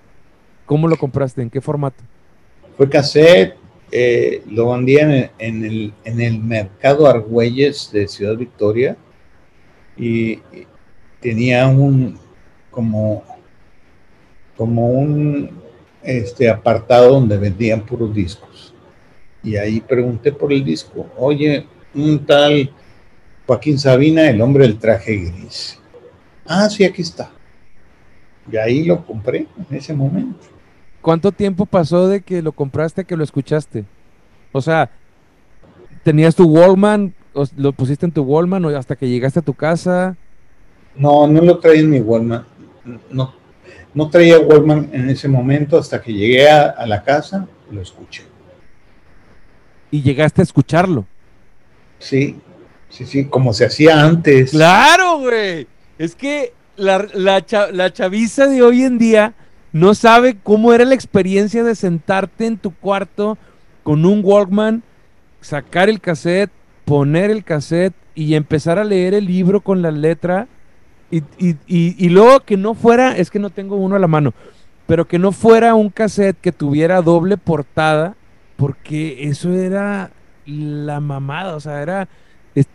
¿Cómo lo compraste? ¿En qué formato? Fue cassette. Eh, lo vendí en, el, en el mercado Argüelles de Ciudad Victoria y tenía un como como un este, apartado donde vendían puros discos. Y ahí pregunté por el disco. Oye, un tal Joaquín Sabina, el hombre del traje gris. Ah, sí, aquí está. Y ahí lo compré en ese momento. ¿Cuánto tiempo pasó de que lo compraste a que lo escuchaste? O sea, ¿tenías tu Wallman? ¿Lo pusiste en tu Wallman o hasta que llegaste a tu casa? No, no lo traía en mi Wallman. No, no traía Wallman en ese momento hasta que llegué a, a, la casa, lo escuché. ¿Y llegaste a escucharlo? Sí, sí, sí, como se hacía antes. Claro, güey. Es que la, la, la chaviza de hoy en día no sabe cómo era la experiencia de sentarte en tu cuarto con un Walkman, sacar el cassette, poner el cassette y empezar a leer el libro con la letra y, y, y, y, luego que no fuera, es que no tengo uno a la mano, pero que no fuera un cassette que tuviera doble portada, porque eso era la mamada, o sea, era,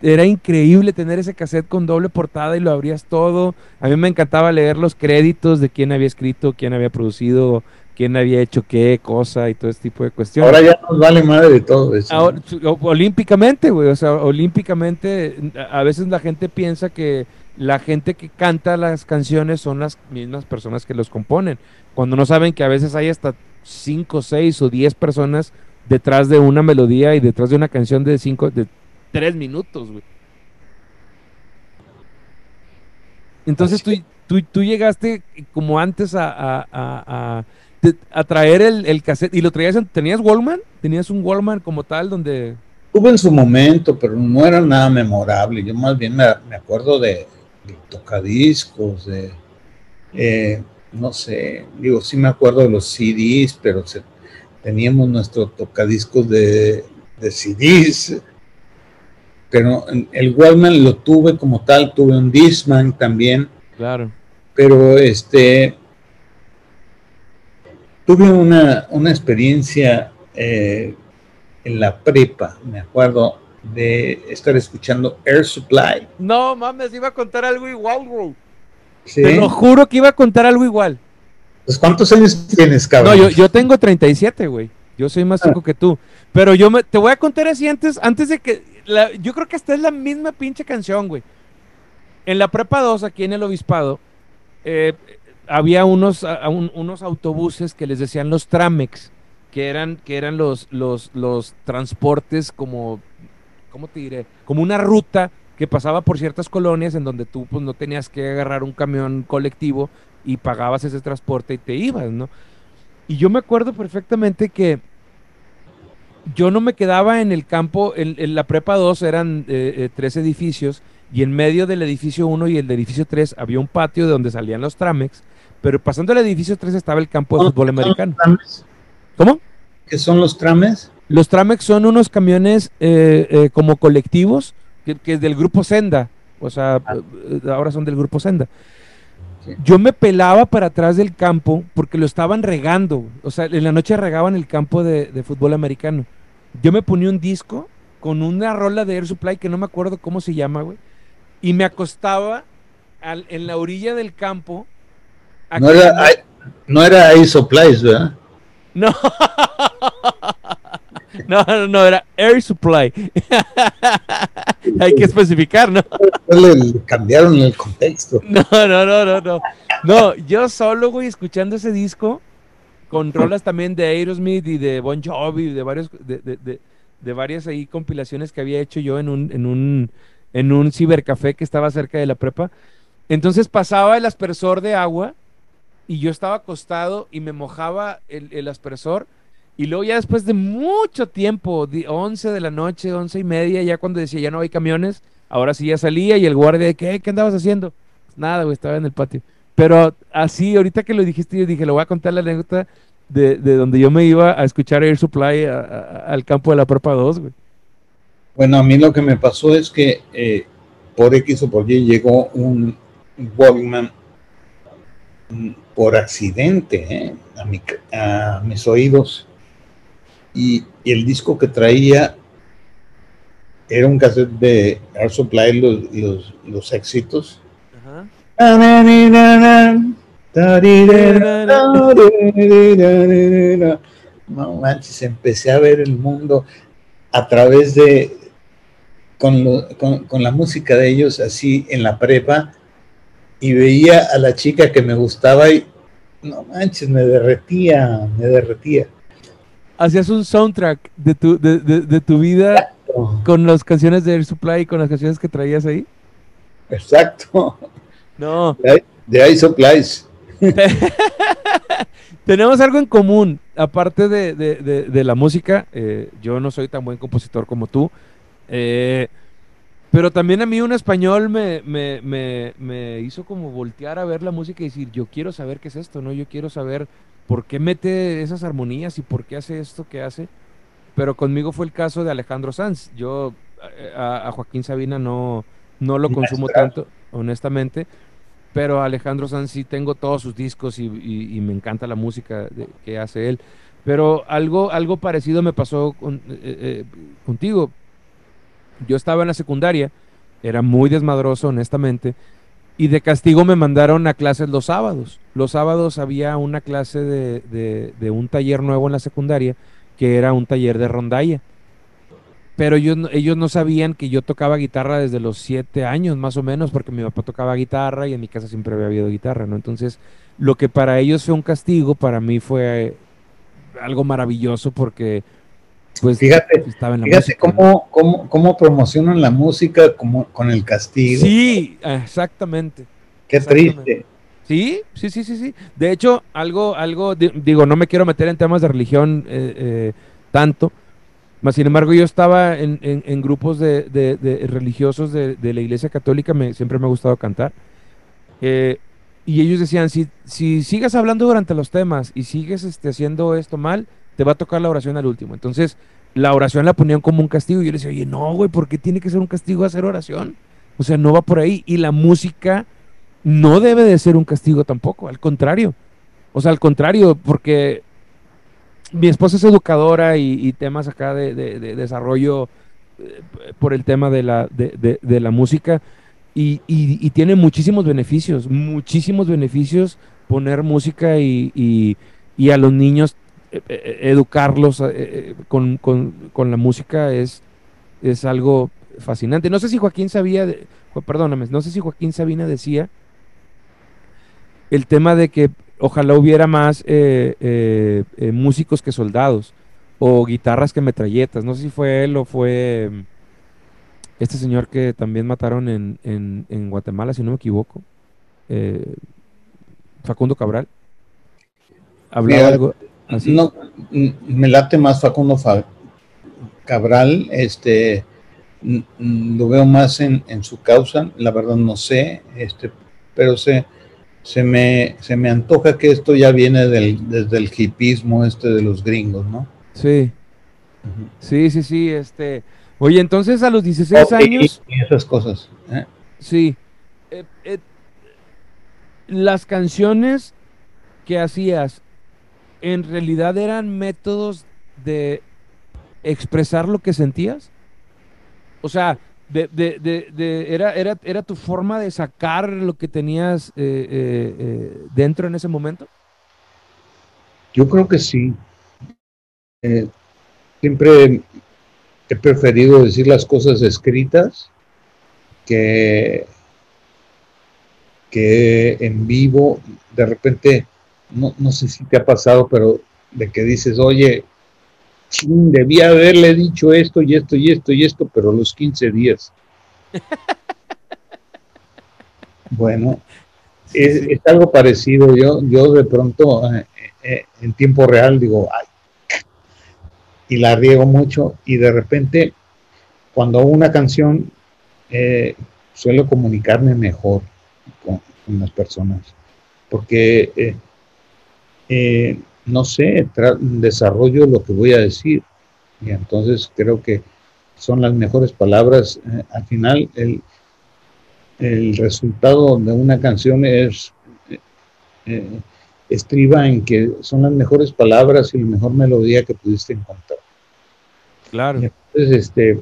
era increíble tener ese cassette con doble portada y lo abrías todo. A mí me encantaba leer los créditos de quién había escrito, quién había producido, quién había hecho qué cosa y todo ese tipo de cuestiones. Ahora ya nos vale madre de todo eso. Ahora, olímpicamente, güey, o sea, olímpicamente, a veces la gente piensa que la gente que canta las canciones son las mismas personas que los componen, cuando no saben que a veces hay hasta 5, 6 o 10 personas detrás de una melodía y detrás de una canción de 5, de 3 minutos, güey. Entonces tú, tú, tú, llegaste como antes a, a, a, a traer el, el, cassette y lo traías, en, ¿tenías Wallman? ¿Tenías un Wallman como tal donde... Tuve en su momento, pero no era nada memorable. Yo más bien me, me acuerdo de, de tocadiscos, de, eh, no sé, digo, sí me acuerdo de los CDs, pero se, teníamos nuestro tocadiscos de, de, CDs, pero el Wallman lo tuve como tal, tuve un Disman también. Claro. Pero este, tuve una, una experiencia eh, en la prepa, me acuerdo, de estar escuchando Air Supply. No, mames, iba a contar algo igual, bro. ¿Sí? Te lo juro que iba a contar algo igual. Pues ¿cuántos años tienes, cabrón? No, yo, yo tengo 37, güey. Yo soy más chico ah. que tú. Pero yo me, te voy a contar así antes, antes de que... La, yo creo que esta es la misma pinche canción, güey. En la prepa 2, aquí en el Obispado, eh, había unos, a, un, unos autobuses que les decían los Tramex, que eran, que eran los, los, los transportes como ¿cómo te diré? Como una ruta que pasaba por ciertas colonias en donde tú pues no tenías que agarrar un camión colectivo y pagabas ese transporte y te ibas, ¿no? Y yo me acuerdo perfectamente que yo no me quedaba en el campo, en, en la prepa 2 eran eh, eh, tres edificios y en medio del edificio 1 y el edificio 3 había un patio de donde salían los tramex, pero pasando el edificio 3 estaba el campo de fútbol americano. ¿Cómo? ¿Qué son los trames? Los Tramex son unos camiones eh, eh, como colectivos que, que, es del grupo Senda. O sea, ah. ahora son del grupo Senda. Sí. Yo me pelaba para atrás del campo porque lo estaban regando. O sea, en la noche regaban el campo de, de fútbol americano. Yo me ponía un disco con una rola de Air Supply que no me acuerdo cómo se llama, güey. Y me acostaba al, en la orilla del campo. No era, no era Air Supplies, ¿verdad? *laughs* No. No, no, no, era Air Supply. *laughs* Hay que especificar, ¿no? Le cambiaron el contexto. No, no, no, no, no. No, yo solo, güey, escuchando ese disco, con rolas también de Aerosmith y de Bon Jovi, de varios, de, de, de, de varias ahí compilaciones que había hecho yo en un, en un, en un cibercafé que estaba cerca de la prepa. Entonces pasaba el aspersor de agua y yo estaba acostado y me mojaba el, el aspersor. Y luego ya después de mucho tiempo, 11 de la noche, 11 y media, ya cuando decía ya no hay camiones, ahora sí ya salía y el guardia, ¿qué, qué andabas haciendo? Nada, güey, estaba en el patio. Pero así, ahorita que lo dijiste, yo dije, le voy a contar la anécdota de, de donde yo me iba a escuchar Air Supply al campo de la Propa 2, güey. Bueno, a mí lo que me pasó es que eh, por X o por Y llegó un Walkman mm, por accidente eh, a, mi, a, mis oídos y, el disco que traía era un cassette de Air Supply, los, los, los éxitos. No manches, empecé a ver el mundo a través de, con, lo, con, con, la música de ellos así en la prepa y veía a la chica que me gustaba y no manches, me derretía, me derretía. Hacías un soundtrack de tu, de, de, de tu vida Exacto. con las canciones de Air Supply y con las canciones que traías ahí. Exacto. No. De, Air Supplies. *laughs* Tenemos algo en común, aparte de, de, de, de la música. Eh, yo no soy tan buen compositor como tú. Eh, pero también a mí un español me, me, me, me, hizo como voltear a ver la música y decir, yo quiero saber qué es esto, ¿no? Yo quiero saber por qué mete esas armonías y por qué hace esto que hace. Pero conmigo fue el caso de Alejandro Sanz. Yo a, a Joaquín Sabina no, no lo consumo tanto, honestamente pero Alejandro Sanz sí tengo todos sus discos y, y, y me encanta la música de, que hace él. Pero algo, algo parecido me pasó con, eh, eh, contigo. Yo estaba en la secundaria, era muy desmadroso, honestamente, y de castigo me mandaron a clases los sábados. Los sábados había una clase de, de, un taller nuevo en la secundaria, que era un taller de rondalla pero ellos, ellos no sabían que yo tocaba guitarra desde los siete años, más o menos, porque mi papá tocaba guitarra y en mi casa siempre había habido guitarra, ¿no? Entonces, lo que para ellos fue un castigo, para mí fue algo maravilloso porque, pues, fíjate, estaba en la fíjate música, cómo, ¿no? cómo, cómo, promocionan la música como, con el castigo. Sí, exactamente. Qué exactamente. triste. Sí, sí, sí, sí, sí. De hecho, algo, algo, digo, no me quiero meter en temas de religión eh, eh, tanto, mas, sin embargo, yo estaba en, en, en grupos de, de, de religiosos de, de, la Iglesia Católica, me, siempre me ha gustado cantar. Eh, y ellos decían, si, si sigues hablando durante los temas y sigues este, haciendo esto mal, te va a tocar la oración al último. Entonces, la oración la ponían como un castigo. Y yo les decía, oye, no, güey, ¿por qué tiene que ser un castigo hacer oración? O sea, no va por ahí. Y la música no debe de ser un castigo tampoco, al contrario. O sea, al contrario, porque mi esposa es educadora y, temas acá de, de, de desarrollo eh, por el tema de la, de, la música y, y, tiene muchísimos beneficios, muchísimos beneficios poner música y, a los niños educarlos eh, con, con, con, la música es, es algo fascinante. No sé si Joaquín sabía, de, perdóname, no sé si Joaquín Sabina decía el tema de que ojalá hubiera más eh, eh, eh, músicos que soldados o guitarras que metralletas. No sé si fue él o fue mm, este señor que también mataron en, en, en Guatemala, si no me equivoco. Eh, Facundo Cabral. Hablaba algo así. No, me late más Facundo Fa Cabral, este lo veo más en, en, su causa, la verdad no sé, este, pero sé se me, se me antoja que esto ya viene del, desde el hipismo este de los gringos, ¿no? Sí. Uh -huh. Sí, sí, sí, este... Oye, entonces a los 16 okay, años... Y esas cosas. ¿eh? Sí. Eh, eh, las canciones que hacías, ¿en realidad eran métodos de expresar lo que sentías? O sea, de, de, de, era, era, era tu forma de sacar lo que tenías eh, eh, eh, dentro en ese momento? Yo creo que sí. Siempre he preferido decir las cosas escritas que, que en vivo, de repente, no, no sé si te ha pasado, pero de que dices, oye, debía haberle dicho esto y esto y esto y esto, pero los 15 días. *laughs* bueno, es, algo parecido. Yo, yo de pronto eh, eh, en tiempo real digo, ay, y la riego mucho y de repente cuando hago una canción eh, suelo comunicarme mejor con, las personas porque no sé, desarrollo lo que voy a decir. Y entonces creo que son las mejores palabras. Eh, al final, el, el, resultado de una canción es eh, eh, estriba en que son las mejores palabras y la mejor melodía que pudiste encontrar. Claro. entonces, este,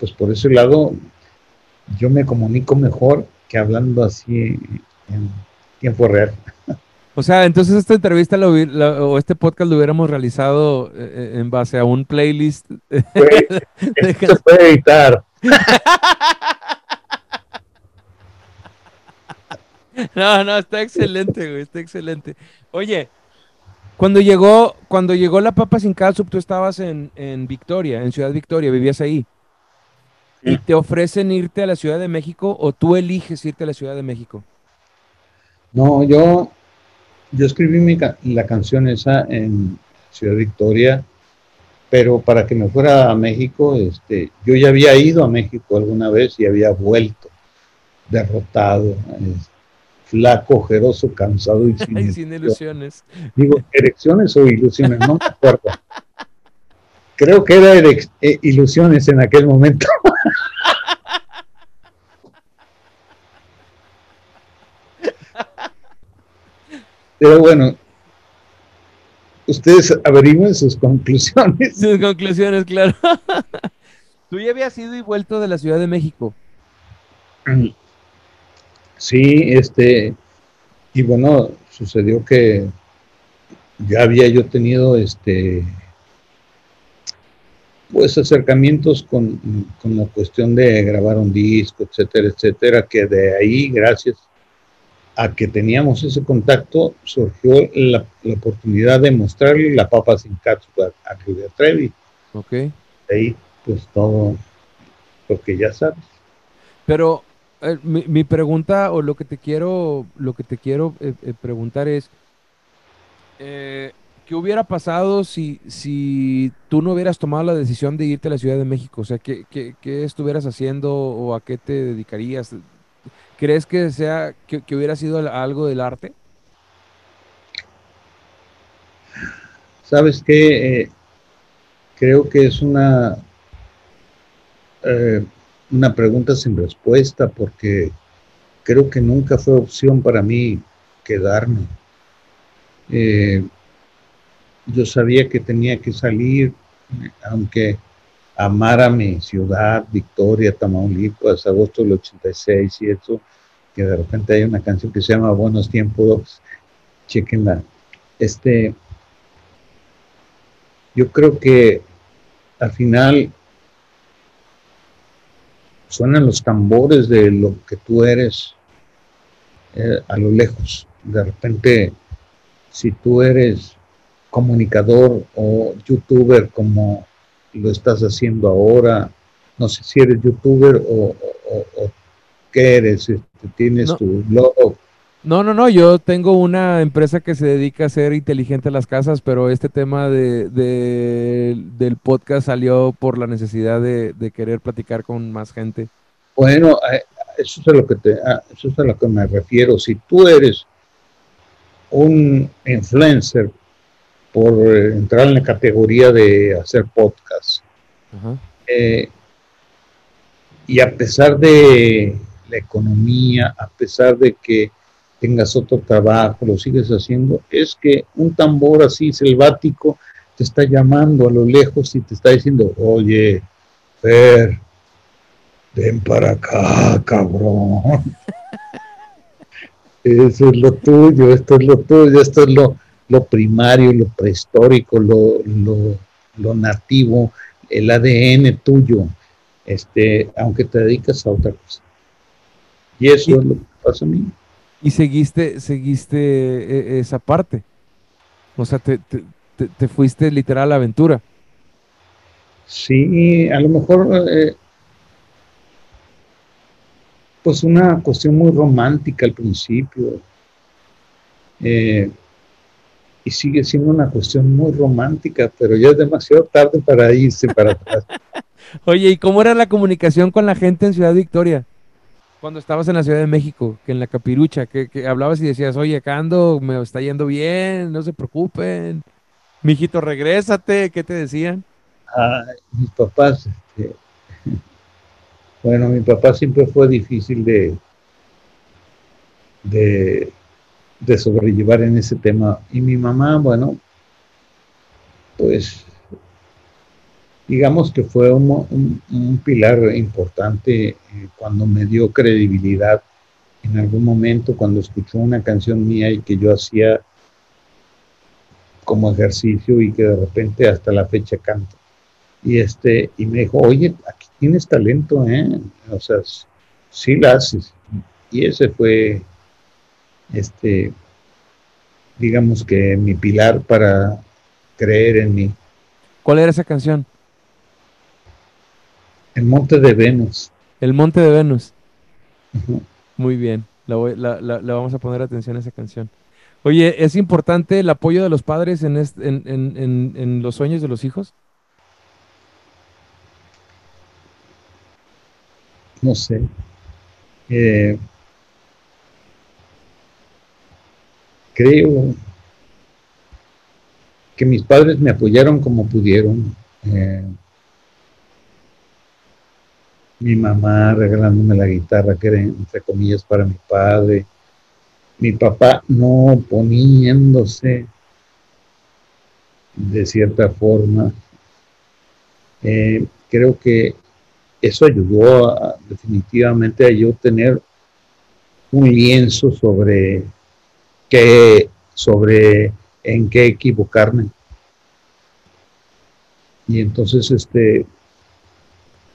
pues por ese lado, yo me comunico mejor que hablando así en tiempo real. O sea, entonces esta entrevista o este podcast lo hubiéramos realizado eh, eh, en base a un playlist. se *laughs* puede editar. *laughs* No, no, está excelente, güey, está excelente. Oye, cuando llegó, cuando llegó la papa sin catsup, tú estabas en, en Victoria, en Ciudad Victoria, vivías ahí. ¿Y te ofrecen irte a la Ciudad de México o tú eliges irte a la Ciudad de México? No, yo yo escribí mi, la canción esa en Ciudad Victoria, pero para que me fuera a México, este, yo ya había ido a México alguna vez y había vuelto derrotado, flaco, ojeroso, cansado y *laughs* sin, sin ilusiones. Digo, erecciones o ilusiones, no me acuerdo. Creo que era eh, ilusiones en aquel momento. *laughs* Pero bueno, ustedes averigüen sus conclusiones. Sus conclusiones, claro. *laughs* Tú ya habías ido y vuelto de la Ciudad de México. Sí, este, y bueno, sucedió que ya había yo tenido este pues acercamientos con, con la cuestión de grabar un disco, etcétera, etcétera, que de ahí, gracias a que teníamos ese contacto, surgió la, oportunidad de mostrarle la papa sin catsup a, a Trevi. Ok. Ahí, pues todo lo que ya sabes. Pero eh, mi, pregunta o lo que te quiero, lo que te quiero eh, eh, preguntar es, ¿qué hubiera pasado si, si tú no hubieras tomado la decisión de irte a la Ciudad de México? O sea, ¿qué, qué, qué estuvieras haciendo o a qué te dedicarías? ¿Crees que sea que, hubiera sido algo del arte? Sabes que eh, creo que es una eh, una pregunta sin respuesta porque creo que nunca fue opción para mí quedarme. Eh, yo sabía que tenía que salir, aunque amara mi ciudad, Victoria, Tamaulipas, agosto del 86 y eso, que de repente hay una canción que se llama Buenos Tiempos, chequenla. Este, yo creo que al final suenan los tambores de lo que tú eres eh, a lo lejos. De repente, si tú eres comunicador o youtuber como lo estás haciendo ahora, no sé si eres youtuber o, qué eres, este, tienes tu blog. No, no, no, yo tengo una empresa que se dedica a ser inteligente a las casas, pero este tema de, del podcast salió por la necesidad de, querer platicar con más gente. Bueno, eso es, a lo que te, eso es a lo que me refiero. Si tú eres un influencer por entrar en la categoría de hacer podcast, eh, y a pesar de la economía, a pesar de que tengas otro trabajo, lo sigues haciendo, es que un tambor así selvático te está llamando a lo lejos y te está diciendo, oye, Fer, ven para acá, cabrón. *laughs* Eso es lo tuyo, esto es lo tuyo, esto es lo, lo primario, lo prehistórico, lo, lo, lo nativo, el ADN tuyo, este, aunque te dedicas a otra cosa. Y eso es lo que pasa a mí. y seguiste, seguiste e, esa parte. O sea, te, te, fuiste literal a la aventura. Sí, a lo mejor, eh, pues una cuestión muy romántica al principio. Eh, y sigue siendo una cuestión muy romántica, pero ya es demasiado tarde para irse para atrás. *laughs* Oye, ¿y cómo era la comunicación con la gente en Ciudad Victoria? Cuando estabas en la Ciudad de México, que en la capirucha, que, hablabas y decías, oye, acá ando, me está yendo bien, no se preocupen. Mijito, regrésate, ¿qué te decían? Ay, mis papás, este, *laughs* bueno, mi papá siempre fue difícil de, de, de sobrellevar en ese tema. Y mi mamá, bueno, pues digamos que fue un, pilar importante eh, cuando me dio credibilidad en algún momento cuando escuchó una canción mía y que yo hacía como ejercicio y que de repente hasta la fecha canto. Y este, y me dijo, oye, aquí tienes talento, ¿eh? O sea, sí la haces. Y ese fue, este, digamos que mi pilar para creer en mí. ¿Cuál era esa canción? El Monte de Venus. El Monte de Venus. Muy bien, la, vamos a poner atención a esa canción. Oye, ¿es importante el apoyo de los padres en, en, los sueños de los hijos? No sé. Eh, creo que mis padres me apoyaron como pudieron. Eh, mi mamá regalándome la guitarra que era entre comillas para mi padre, mi papá no poniéndose de cierta forma. Eh, creo que eso ayudó definitivamente a yo tener un lienzo sobre qué, sobre en qué equivocarme. Y entonces, este,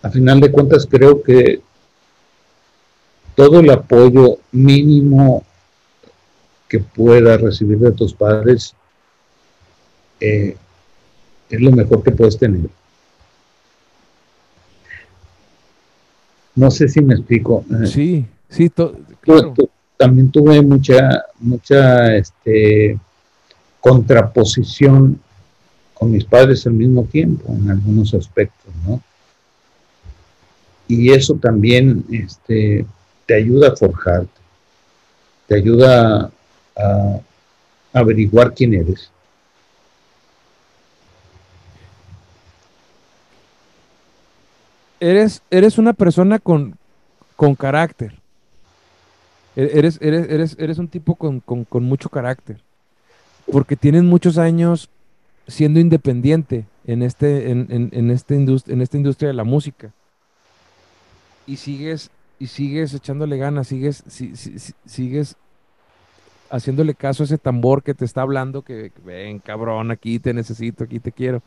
a final de cuentas creo que todo el apoyo mínimo que puedas recibir de tus padres eh, es lo mejor que puedes tener. No sé si me explico. Sí, sí, también tuve mucha, mucha este, contraposición con mis padres al mismo tiempo en algunos aspectos, ¿no? y eso también este, te ayuda a forjarte, te ayuda a, averiguar quién eres. Eres, eres una persona con, con carácter. E-, eres, eres, eres, eres un tipo con, con, mucho carácter. Porque tienes muchos años siendo independiente en, este, en, en, en, este en esta industria de la música y sigues y sigues echándole ganas, sigues sigues haciéndole caso a ese tambor que te está hablando que ven, cabrón, aquí te necesito, aquí te quiero.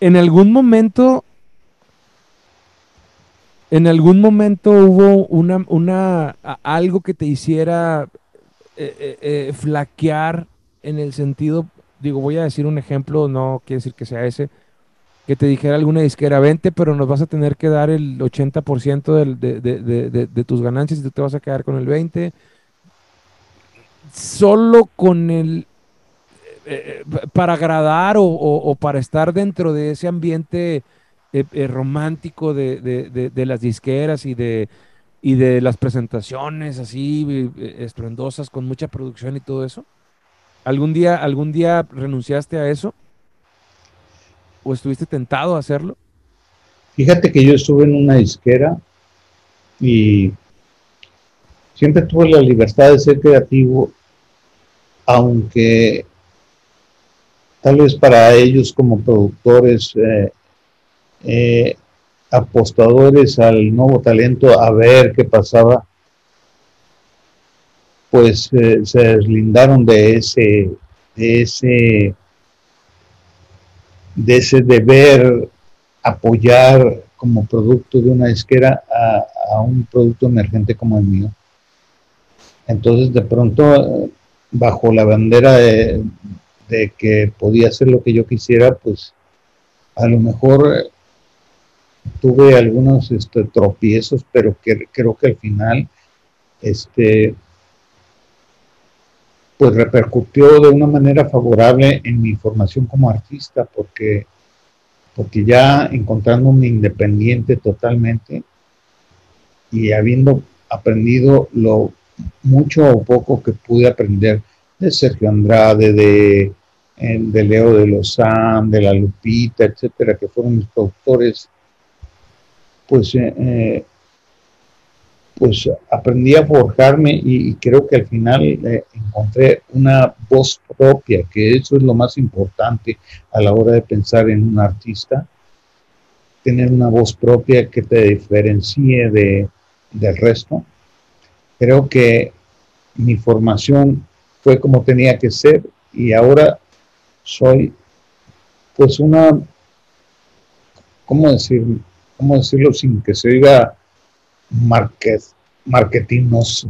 En algún momento en algún momento hubo una, una algo que te hiciera eh, eh, eh, flaquear en el sentido, digo, voy a decir un ejemplo, no quiere decir que sea ese, que te dijera alguna disquera, vente, pero nos vas a tener que dar el 80% de, tus ganancias y tú te vas a quedar con el 20%. Solo con el... Para agradar o, para estar dentro de ese ambiente eh, romántico de, las disqueras y de, y de las presentaciones así estruendosas con mucha producción y todo eso. ¿Algún día, algún día renunciaste a eso? o estuviste tentado a hacerlo? Fíjate que yo estuve en una disquera y siempre tuve la libertad de ser creativo, aunque tal vez para ellos como productores, eh, eh, apostadores al nuevo talento, a ver qué pasaba, pues eh, se deslindaron de ese, de ese de ese deber apoyar como producto de una disquera a, un producto emergente como el mío. Entonces, de pronto, bajo la bandera de, que podía hacer lo que yo quisiera, pues a lo mejor tuve algunos este, tropiezos, pero que, creo que al final este, pues repercutió de una manera favorable en mi formación como artista, porque, porque ya encontrándome independiente totalmente y habiendo aprendido lo mucho o poco que pude aprender de Sergio Andrade, de, eh, de Leo de Lozán, de La Lupita, etcétera, que fueron mis productores, pues eh, eh, pues aprendí a forjarme y, creo que al final eh, encontré una voz propia, que eso es lo más importante a la hora de pensar en un artista, tener una voz propia que te diferencie de, del resto. Creo que mi formación fue como tenía que ser y ahora soy pues una, ¿cómo, decir, cómo decirlo sin que se oiga market, marketingnoso.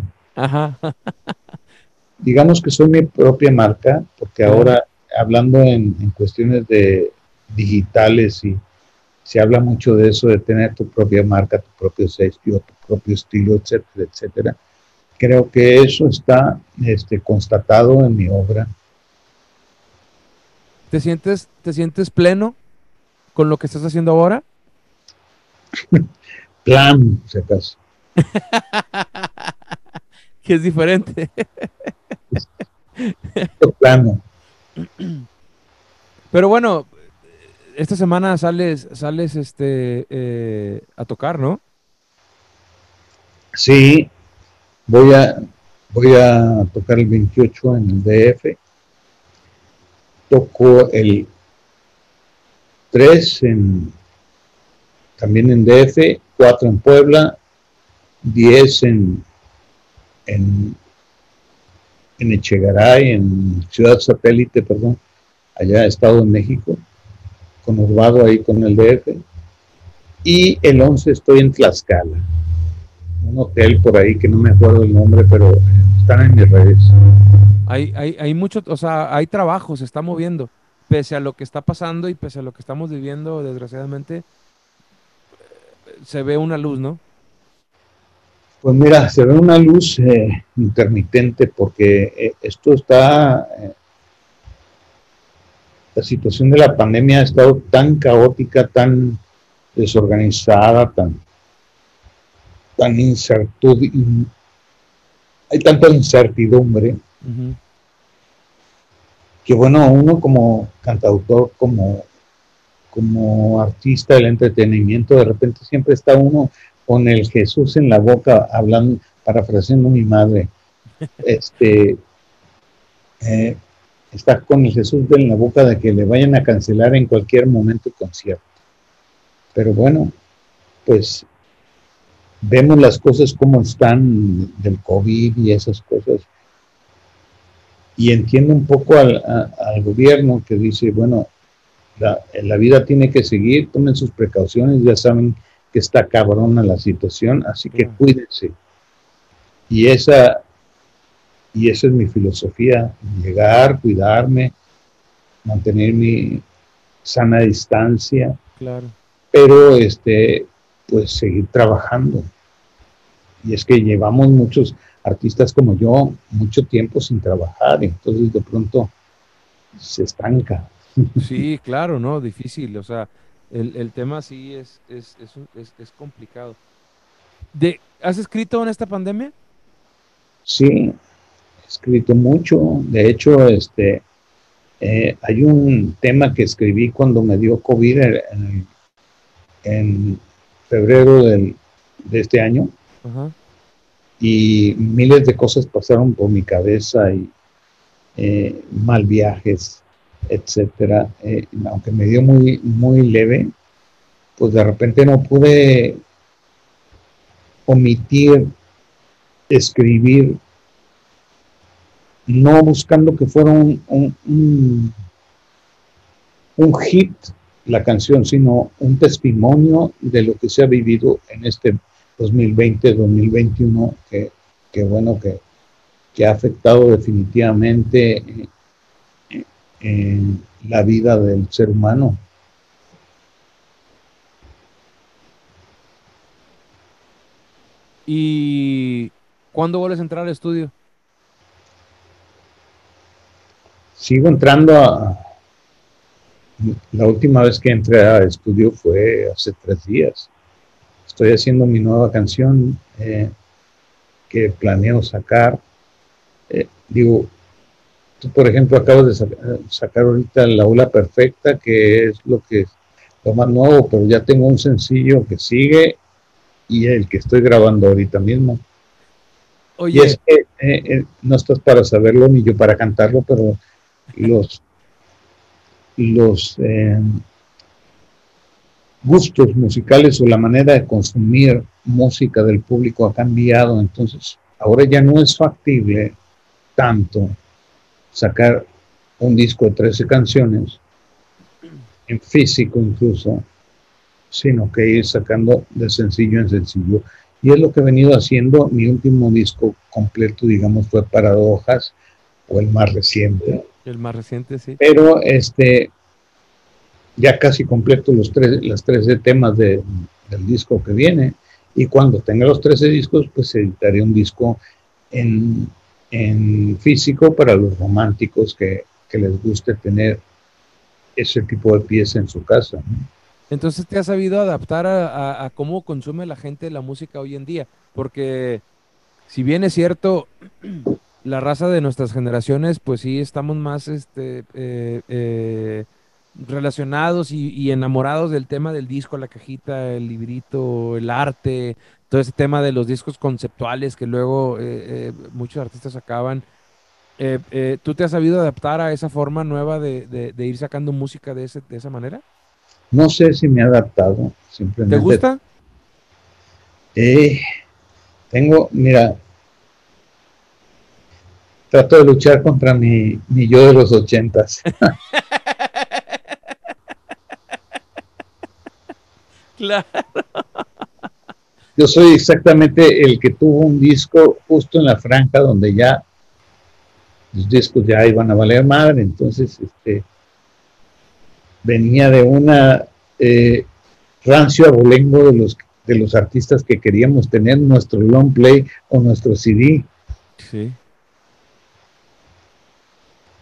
Digamos que soy mi propia marca, porque ahora hablando en, cuestiones de digitales y se habla mucho de eso, de tener tu propia marca, tu propio sello, tu propio estilo, etcétera, etcétera. Creo que eso está este, constatado en mi obra. ¿Te sientes, ¿Te sientes pleno con lo que estás haciendo ahora? Plan, si acaso. *laughs* que es diferente. plano. Pero bueno, esta semana sales, sales este, eh, a tocar, ¿no? Sí, voy a, voy a tocar el 28 en el DF. Toco el 3 en, también en DF, 4 en Puebla, 10 en, en, en Echegaray, en Ciudad Satélite, perdón, allá Estado de México, conurbado ahí con el DF. Y el 11 estoy en Tlaxcala, un hotel por ahí que no me acuerdo el nombre, pero están en mis redes. Hay, hay, hay mucho, o sea, hay trabajo, se está moviendo, pese a lo que está pasando y pese a lo que estamos viviendo, desgraciadamente, se ve una luz, ¿no? Pues mira, se ve una luz eh, intermitente porque eh, esto está, eh, la situación de la pandemia ha estado tan caótica, tan desorganizada, tan, tan incertidumbre, hay tanta incertidumbre, que bueno, uno como cantautor, como como artista del entretenimiento, de repente siempre está uno con el Jesús en la boca, hablando, parafraseando a mi madre, *laughs* este, eh, está con el Jesús en la boca de que le vayan a cancelar en cualquier momento el concierto. Pero bueno, pues vemos las cosas como están del COVID y esas cosas. Y entiendo un poco al, al gobierno que dice, bueno, la, vida tiene que seguir, tomen sus precauciones, ya saben que está cabrona la situación, así que cuídense. Y esa, y esa es mi filosofía, llegar, cuidarme, mantener mi sana distancia, claro. pero este, pues seguir trabajando. Y es que llevamos muchos artistas como yo mucho tiempo sin trabajar, entonces de pronto se estanca. Sí, claro, ¿no? Difícil, o sea, el, tema sí es, es, es, complicado. De, ¿Has escrito en esta pandemia? Sí, he escrito mucho. De hecho, este, eh, hay un tema que escribí cuando me dio COVID en, en febrero del, de este año. Y miles de cosas pasaron por mi cabeza y eh, mal viajes, etcétera, eh, aunque me dio muy, muy leve, pues de repente no pude omitir escribir, no buscando que fuera un, un, hit la canción, sino un testimonio de lo que se ha vivido en este 2020-2021, que, que, bueno, que, que, ha afectado definitivamente eh, en la vida del ser humano. ¿Y cuándo vuelves a entrar al estudio? Sigo entrando a... La última vez que entré al estudio fue hace tres días. Estoy haciendo mi nueva canción eh, que planeo sacar. Eh, digo, tú por ejemplo acabas de sacar ahorita La Aula Perfecta, que es lo que lo más nuevo, pero ya tengo un sencillo que sigue y el que estoy grabando ahorita mismo. Oye. Y es que eh, eh, no estás para saberlo ni yo para cantarlo, pero los, los eh, gustos musicales o la manera de consumir música del público ha cambiado, entonces ahora ya no es factible tanto sacar un disco de 13 canciones, en físico incluso, sino que ir sacando de sencillo en sencillo. Y es lo que he venido haciendo. Mi último disco completo, digamos, fue Paradojas, o el más reciente. El más reciente, sí. Pero este, ya casi completo los tres, las 13 temas de, del disco que viene. Y cuando tenga los 13 discos, pues editaré un disco en, en físico para los románticos que, que, les guste tener ese tipo de pieza en su casa. Entonces te has sabido adaptar a, cómo consume la gente la música hoy en día, porque si bien es cierto, *clears throat* la raza de nuestras generaciones, pues sí estamos más este, eh, eh, relacionados y, enamorados del tema del disco, la cajita, el librito, el arte, todo ese tema de los discos conceptuales que luego eh, muchos artistas acaban. ¿Tú te has sabido adaptar a esa forma nueva de, de ir sacando música de, ese, de esa manera? No sé si me he adaptado, simplemente. ¿Te gusta? Eh, tengo, mira, trato de luchar contra mi, mi yo de los ochentas. *laughs* claro. Yo soy exactamente el que tuvo un disco justo en la franja donde ya los discos ya iban a valer madre, entonces este venía de una eh, rancio abolengo de los, de los artistas que queríamos tener nuestro long play o nuestro CD. Sí.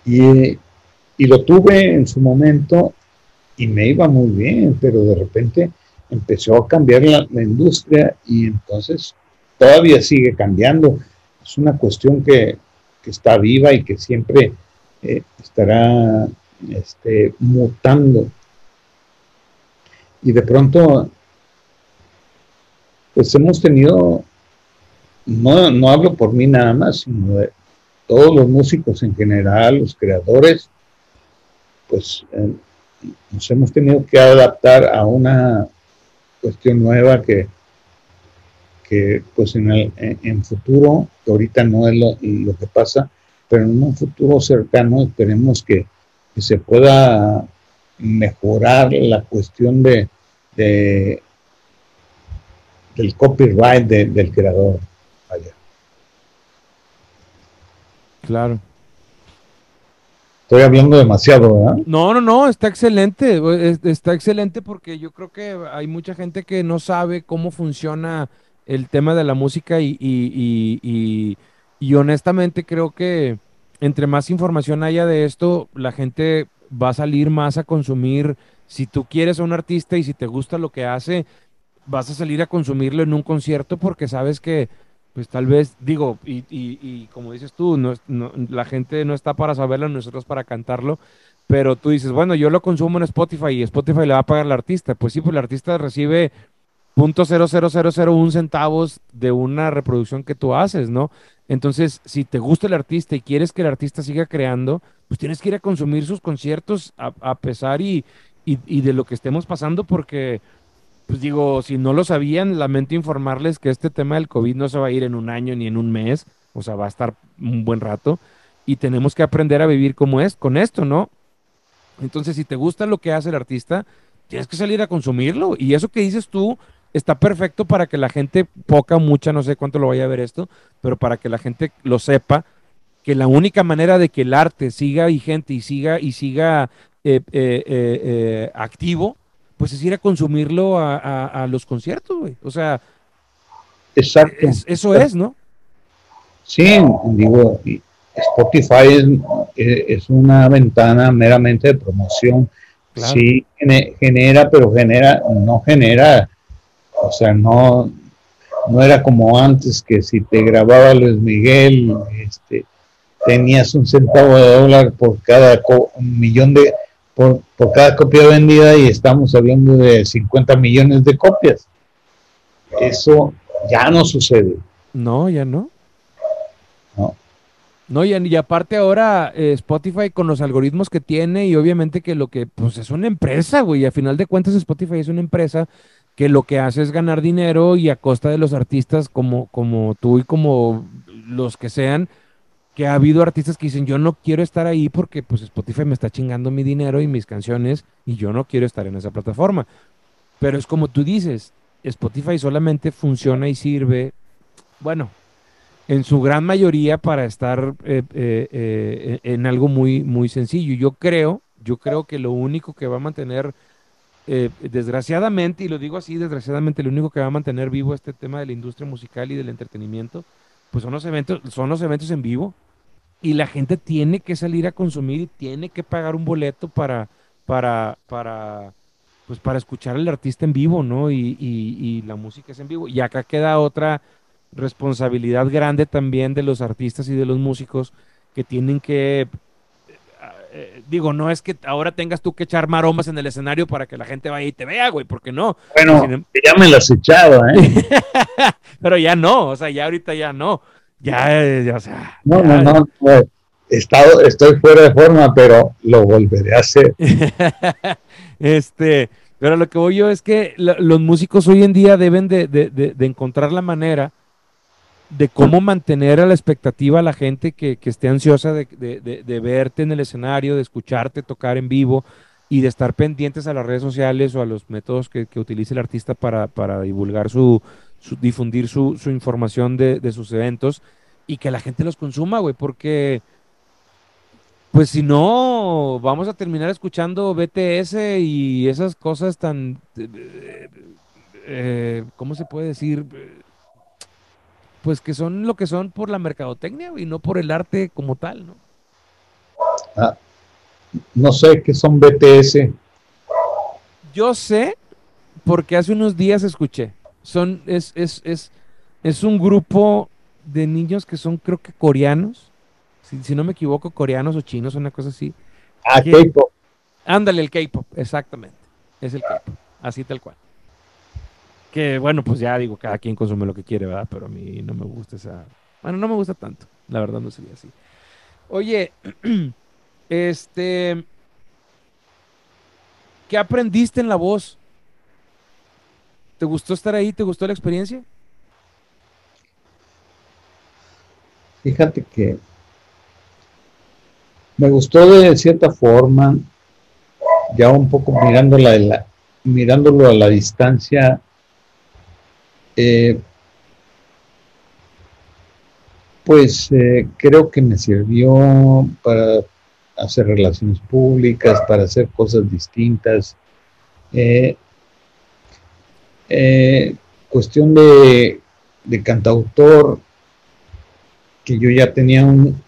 Y, lo tuve en su momento y me iba muy bien, pero de repente empezó a cambiar la, industria y entonces todavía sigue cambiando. Es una cuestión que, está viva y que siempre eh, estará este, mutando. Y de pronto, pues hemos tenido, no, no hablo por mí nada más, sino de todos los músicos en general, los creadores, pues eh, nos hemos tenido que adaptar a una cuestión nueva que, que pues en el en, futuro, que ahorita no es lo, lo, que pasa, pero en un futuro cercano esperemos que que se pueda mejorar la cuestión de, del copyright del creador. Claro. Estoy hablando demasiado, ¿verdad? No, no, no, está excelente. Está excelente porque yo creo que hay mucha gente que no sabe cómo funciona el tema de la música y, y, y honestamente creo que entre más información haya de esto, la gente va a salir más a consumir. Si tú quieres a un artista y si te gusta lo que hace, vas a salir a consumirlo en un concierto porque sabes que, pues tal vez, digo, y, y, como dices tú, no, la gente no está para saberlo, nosotros para cantarlo, pero tú dices, bueno, yo lo consumo en Spotify y Spotify le va a pagar al artista. Pues sí, pues el artista recibe .00001 centavos de una reproducción que tú haces, ¿no? Entonces, si te gusta el artista y quieres que el artista siga creando, pues tienes que ir a consumir sus conciertos a, pesar y, de lo que estemos pasando, porque, pues digo, si no lo sabían, lamento informarles que este tema del COVID no se va a ir en un año ni en un mes, o sea, va a estar un buen rato, y tenemos que aprender a vivir como es, con esto, ¿no? Entonces, si te gusta lo que hace el artista, tienes que salir a consumirlo. Y eso que dices tú está perfecto para que la gente, poca mucha, no sé cuánto lo vaya a ver esto, pero para que la gente lo sepa, que la única manera de que el arte siga vigente y siga y siga eh, eh, eh, activo, pues es ir a consumirlo a, los conciertos, güey. O sea, Exacto. eso es, ¿no? Sí, digo, Spotify es, una ventana meramente de promoción. Sí, genera, pero genera, no genera, o sea, no, no era como antes que si te grababa Luis Miguel, este, tenías un centavo de dólar por cada millón de, por, por cada copia vendida y estamos hablando de 50 millones de copias. Eso ya no sucede. No, ya no. No. No, y, aparte ahora eh, Spotify con los algoritmos que tiene y obviamente que lo que, pues es una empresa, güey, a final de cuentas Spotify es una empresa que lo que hace es ganar dinero y a costa de los artistas como, como tú y como los que sean, que ha habido artistas que dicen, yo no quiero estar ahí porque pues Spotify me está chingando mi dinero y mis canciones y yo no quiero estar en esa plataforma. Pero es como tú dices, Spotify solamente funciona y sirve, bueno, en su gran mayoría para estar eh, eh, eh, en algo muy, muy sencillo. Yo creo, yo creo que lo único que va a mantener, desgraciadamente, y lo digo así, desgraciadamente, lo único que va a mantener vivo este tema de la industria musical y del entretenimiento, pues son los eventos, son los eventos en vivo. Y la gente tiene que salir a consumir y tiene que pagar un boleto para, para, para, pues para escuchar al artista en vivo, ¿no? Y, y la música es en vivo. Y acá queda otra responsabilidad grande también de los artistas y de los músicos que tienen que eh, digo, no es que ahora tengas tú que echar maromas en el escenario para que la gente vaya y te vea, güey, porque no. Bueno, em- ya me las echado, ¿eh? *laughs* Pero ya no, o sea, ya ahorita ya no. Ya, ya o sea. No, no, no, estado, estoy fuera de forma, pero lo volveré a hacer. *laughs* este, pero lo que voy yo es que los músicos hoy en día deben de, de, de encontrar la manera de cómo mantener a la expectativa a la gente que, esté ansiosa de, verte en el escenario, de escucharte tocar en vivo y de estar pendientes a las redes sociales o a los métodos que, utilice el artista para, divulgar su, difundir su, información de, sus eventos y que la gente los consuma, güey, porque pues si no, vamos a terminar escuchando BTS y esas cosas tan, eh, eh, ¿cómo se puede decir? pues que son lo que son por la mercadotecnia y no por el arte como tal, ¿no? Ah, no sé qué son BTS. Yo sé porque hace unos días escuché. Son, es, es, es, es un grupo de niños que son creo que coreanos, si, no me equivoco, coreanos o chinos, una cosa así. Ah, K-pop. Ándale, el K-pop, exactamente. Es el K-pop, así tal cual. Que bueno, pues ya digo, cada quien consume lo que quiere, ¿verdad? Pero a mí no me gusta esa. Bueno, no me gusta tanto. La verdad no sería así. Oye, *clears throat* este. ¿Qué aprendiste en la voz? ¿Te gustó estar ahí? ¿Te gustó la experiencia? Fíjate que me gustó de cierta forma, ya un poco mirándola, mirándolo a la distancia, eh, pues eh, creo que me sirvió para hacer relaciones públicas, para hacer cosas distintas. Eh, cuestión de, cantautor, que yo ya tenía un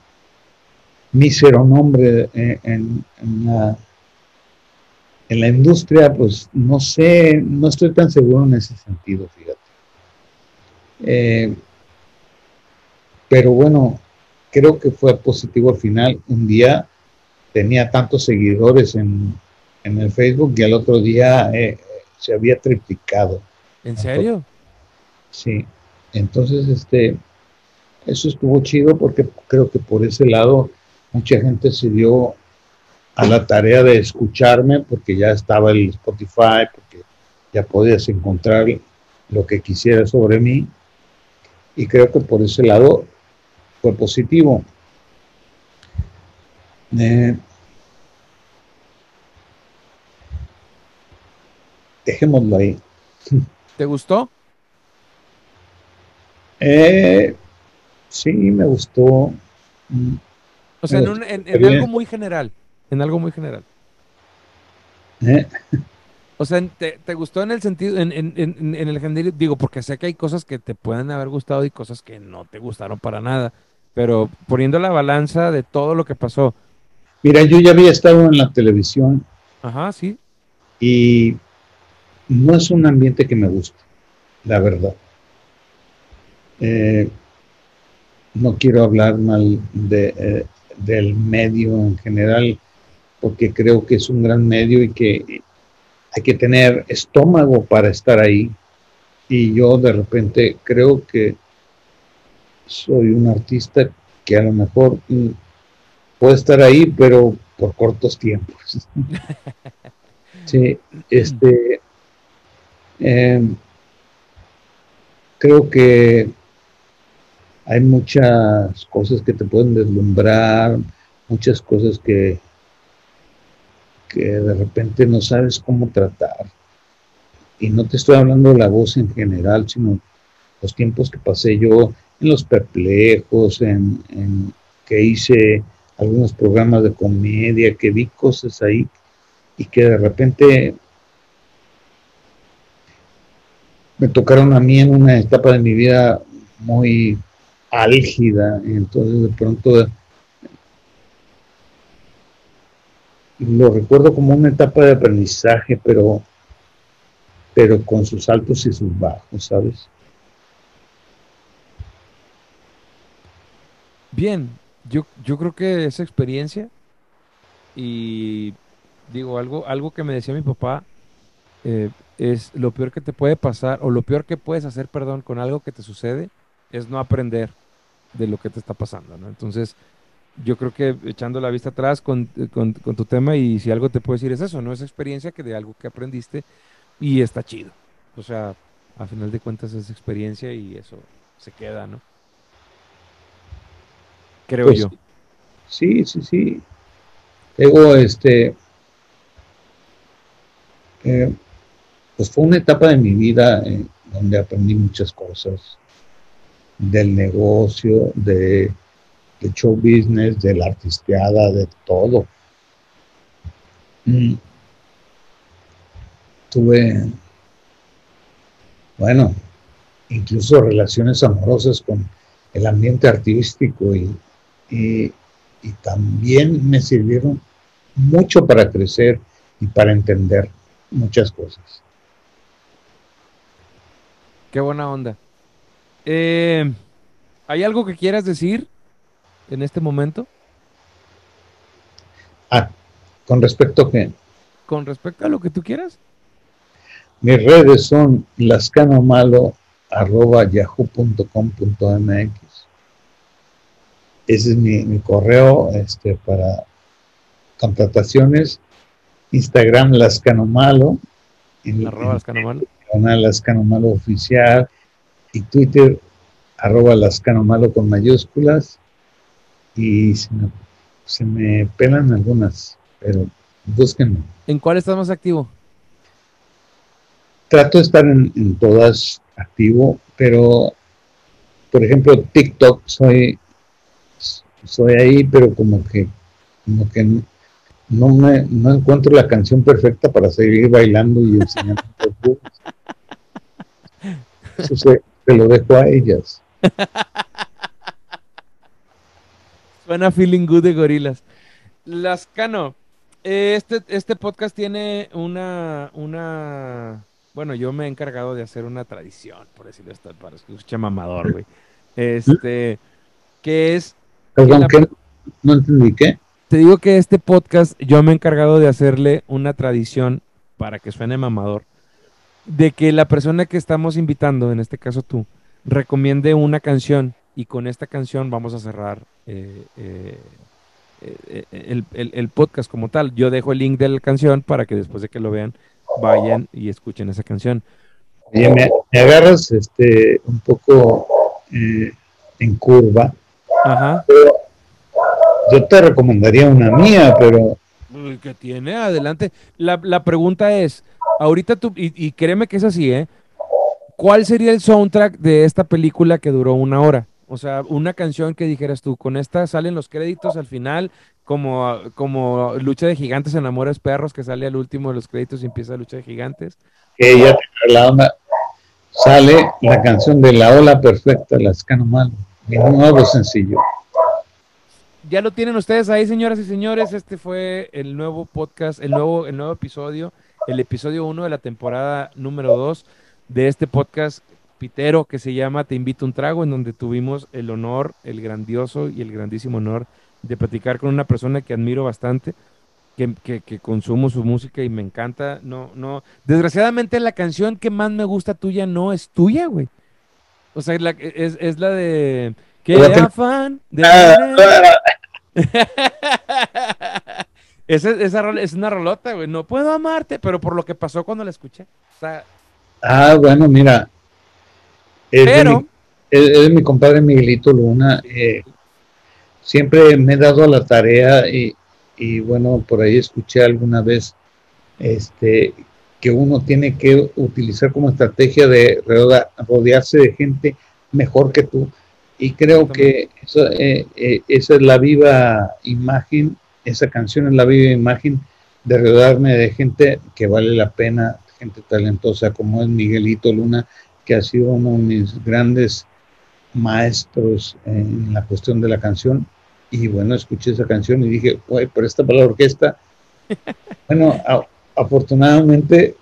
mísero nombre en, la, en la industria, pues no sé, no estoy tan seguro en ese sentido, fíjate. Eh, pero bueno, creo que fue positivo al final. Un día tenía tantos seguidores en, el Facebook y al otro día eh, se había triplicado. ¿En serio? Sí. Entonces, este, eso estuvo chido porque creo que por ese lado mucha gente se dio a la tarea de escucharme porque ya estaba el Spotify, porque ya podías encontrar lo que quisieras sobre mí y creo que por ese lado fue positivo. Eh, dejémoslo ahí. ¿Te gustó? Eh, sí, me gustó. O sea, en, un, en, algo muy general. En algo muy general. ¿Eh? O sea, ¿te, ¿te, gustó en el sentido, en, en, en, el general? Digo, porque sé que hay cosas que te pueden haber gustado y cosas que no te gustaron para nada. Pero poniendo la balanza de todo lo que pasó. Mira, yo ya había estado en la televisión. Ajá, sí. Y no es un ambiente que me guste, la verdad. Eh, no quiero hablar mal de, eh, del medio en general, porque creo que es un gran medio y que hay que tener estómago para estar ahí. Y yo de repente creo que soy un artista que a lo mejor puede estar ahí, pero por cortos tiempos. *laughs* sí, este, em, creo que hay muchas cosas que te pueden deslumbrar, muchas cosas que, que de repente no sabes cómo tratar. Y no te estoy hablando de la voz en general, sino los tiempos que pasé yo en los perplejos, en, que hice algunos programas de comedia, que vi cosas ahí y que de repente me tocaron a mí en una etapa de mi vida muy álgida, entonces de pronto lo recuerdo como una etapa de aprendizaje, pero, pero con sus altos y sus bajos, ¿sabes? Bien, yo, yo creo que esa experiencia y digo algo, algo que me decía mi papá eh, es lo peor que te puede pasar o lo peor que puedes hacer, perdón, con algo que te sucede es no aprender de lo que te está pasando, ¿no? Entonces, yo creo que echando la vista atrás con, con, tu tema y si algo te puedo decir es eso, ¿no? Es experiencia que de algo que aprendiste y está chido. O sea, a final de cuentas es experiencia y eso se queda, ¿no? Creo pues yo. Sí, sí, sí. Luego, este, eh, pues fue una etapa de mi vida eh, donde aprendí muchas cosas del negocio, de, show business, de la artisteada, de todo. Mm. Tuve, bueno, incluso relaciones amorosas con el ambiente artístico y, y, también me sirvieron mucho para crecer y para entender muchas cosas. Qué buena onda. Eh, ¿Hay algo que quieras decir en este momento? Ah, con respecto a qué? Con respecto a lo que tú quieras. Mis redes son lascanomalo.yahoo.com.mx. Ese es mi, correo este, para contrataciones. Instagram Lascanomalo. Arroba Lascanomalo. Lascanomalo oficial y Twitter arroba lascano malo con mayúsculas y se me, pelan algunas, pero búsquenme. ¿En cuál estás más activo? Trato de estar en, todas activo, pero por ejemplo TikTok soy soy ahí, pero como que como que no me no encuentro la canción perfecta para seguir bailando y enseñando. *laughs* Eso se, lo dejo a ellas. *laughs* Suena feeling good de gorilas. Lascano, este, este podcast tiene una, una, bueno, yo me he encargado de hacer una tradición, por decirlo esto, para que escuche mamador, güey. Este, que es... Perdón, No entendí, ¿qué? Te digo que este podcast yo me he encargado de hacerle una tradición para que suene mamador de que la persona que estamos invitando, en este caso tú, recomiende una canción y con esta canción vamos a cerrar eh, eh, eh, el, podcast como tal. Yo dejo el link de la canción para que después de que lo vean vayan y escuchen esa canción. me, agarras este un poco en curva. Ajá. yo te recomendaría una mía, pero... que tiene? Adelante. La, la pregunta es, ahorita tú, y, y créeme que es así, ¿eh? ¿Cuál sería el soundtrack de esta película que duró una hora? O sea, una canción que dijeras tú, con esta salen los créditos al final, como, como Lucha de Gigantes en Amores Perros, que sale al último de los créditos y empieza Lucha de Gigantes. Que ya te la onda. Sale la canción de La Ola Perfecta, Las Mal, mi nuevo sencillo. Ya lo tienen ustedes ahí, señoras y señores. Este fue el nuevo podcast, el nuevo, el nuevo episodio, el episodio 1 de la temporada número 2 de este podcast pitero que se llama Te invito a un trago, en donde tuvimos el honor, el grandioso y el grandísimo honor de platicar con una persona que admiro bastante, que, que, consumo su música y me encanta. No, no, desgraciadamente la canción que más me gusta tuya no es tuya, güey. O sea, es, es la de que afán de *laughs* esa, esa es una rolota, güey. No puedo amarte, pero por lo que pasó cuando la escuché. O sea, ah, bueno, mira, es pero. De mi, mi compadre Miguelito Luna. Eh, siempre me he dado a la tarea y, bueno, por ahí escuché alguna vez este, que uno tiene que utilizar como estrategia de rodearse de gente mejor que tú. Y creo que eh, eh, esa es la viva imagen, esa canción es la viva imagen de rodearme de gente que vale la pena, gente talentosa como es Miguelito Luna que ha sido uno de mis grandes maestros en la cuestión de la canción. Y bueno, escuché esa canción y dije, güey, por esta para la orquesta. *laughs* bueno, afortunadamente,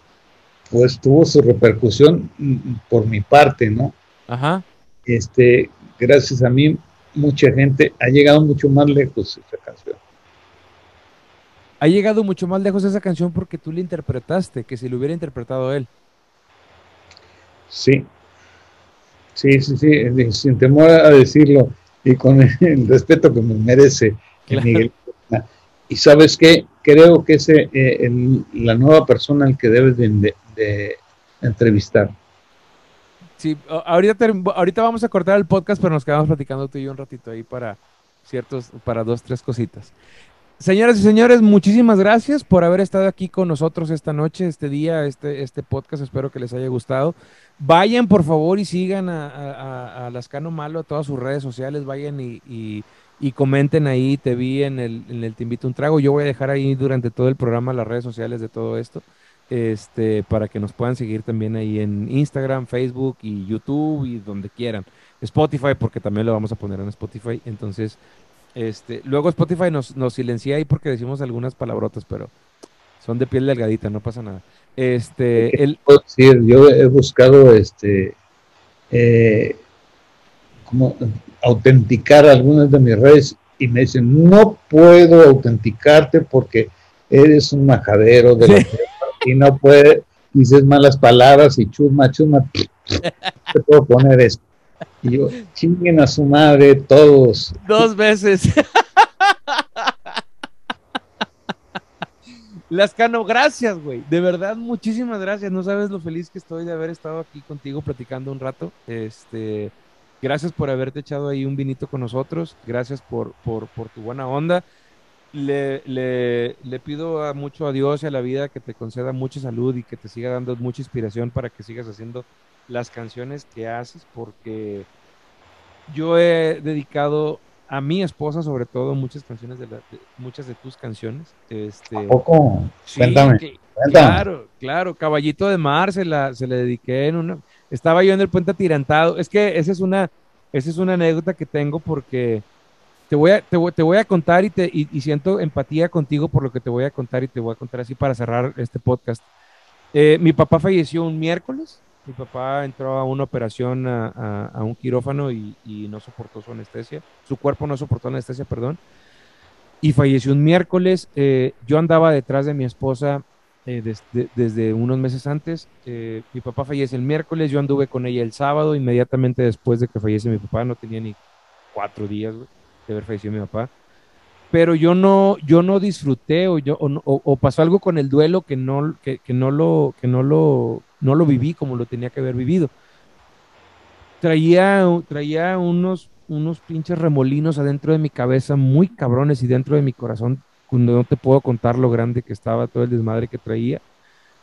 pues tuvo su repercusión por mi parte, ¿no? Ajá. Este, gracias a mí, mucha gente ha llegado mucho más lejos esa canción. Ha llegado mucho más lejos esa canción porque tú la interpretaste, que si lo hubiera interpretado él. Sí, sí, sí, sí, sin temor a decirlo y con el respeto que me merece Miguel. Y sabes qué, creo que es eh, la nueva persona al que debes de, entrevistar. Sí, ahorita, ahorita vamos a cortar el podcast, pero nos quedamos platicando tú y yo un ratito ahí para ciertos, para dos, tres cositas. Señoras y señores, muchísimas gracias por haber estado aquí con nosotros esta noche, este día, este, este podcast. Espero que les haya gustado. Vayan por favor y sigan a, Lascano Malo a todas sus redes sociales, vayan y, comenten ahí, te vi en el, en el Te Invito un Trago. Yo voy a dejar ahí durante todo el programa las redes sociales de todo esto, este, para que nos puedan seguir también ahí en Instagram, Facebook y YouTube y donde quieran. Spotify, porque también lo vamos a poner en Spotify. Entonces, este, luego Spotify nos, nos silencia ahí porque decimos algunas palabrotas, pero son de piel delgadita, no pasa nada. Este, el... decir? Yo he buscado este eh, como autenticar algunas de mis redes y me dicen, no puedo autenticarte porque eres un majadero de la y no puedes, dices malas palabras y chusma, chusma, *laughs* te puedo poner esto. Y yo, chinguen a su madre todos. Dos veces. Lascano, gracias, güey. De verdad, muchísimas gracias. No sabes lo feliz que estoy de haber estado aquí contigo platicando un rato. Este, gracias por haberte echado ahí un vinito con nosotros. Gracias por, por, tu buena onda. Le, le, le, pido a mucho a Dios y a la vida que te conceda mucha salud y que te siga dando mucha inspiración para que sigas haciendo las canciones que haces, porque yo he dedicado a mi esposa, sobre todo, muchas canciones de, muchas de tus canciones. Este, poco? Claro, claro, Caballito de Mar se, la, se le dediqué en una. Estaba yo en el puente atirantado. Es que esa es una, esa es una anécdota que tengo porque te voy a, te voy, a contar y, te, y, siento empatía contigo por lo que te voy a contar y te voy a contar así para cerrar este podcast. Eh, mi papá falleció un miércoles mi papá entró a una operación a, un quirófano y, no soportó su anestesia. Su cuerpo no soportó anestesia, perdón. Y falleció un miércoles. Eh, yo andaba detrás de mi esposa eh, desde, unos meses antes. Eh, mi papá fallece el miércoles. Yo anduve con ella el sábado. Inmediatamente después de que fallece mi papá, no tenía ni cuatro días de haber fallecido mi papá pero yo no, yo no disfruté o, pasó algo con el duelo que no, que, no, lo, que no, lo, no lo viví como lo tenía que haber vivido. Traía, traía unos, unos pinches remolinos adentro de mi cabeza muy cabrones y dentro de mi corazón, cuando no te puedo contar lo grande que estaba todo el desmadre que traía.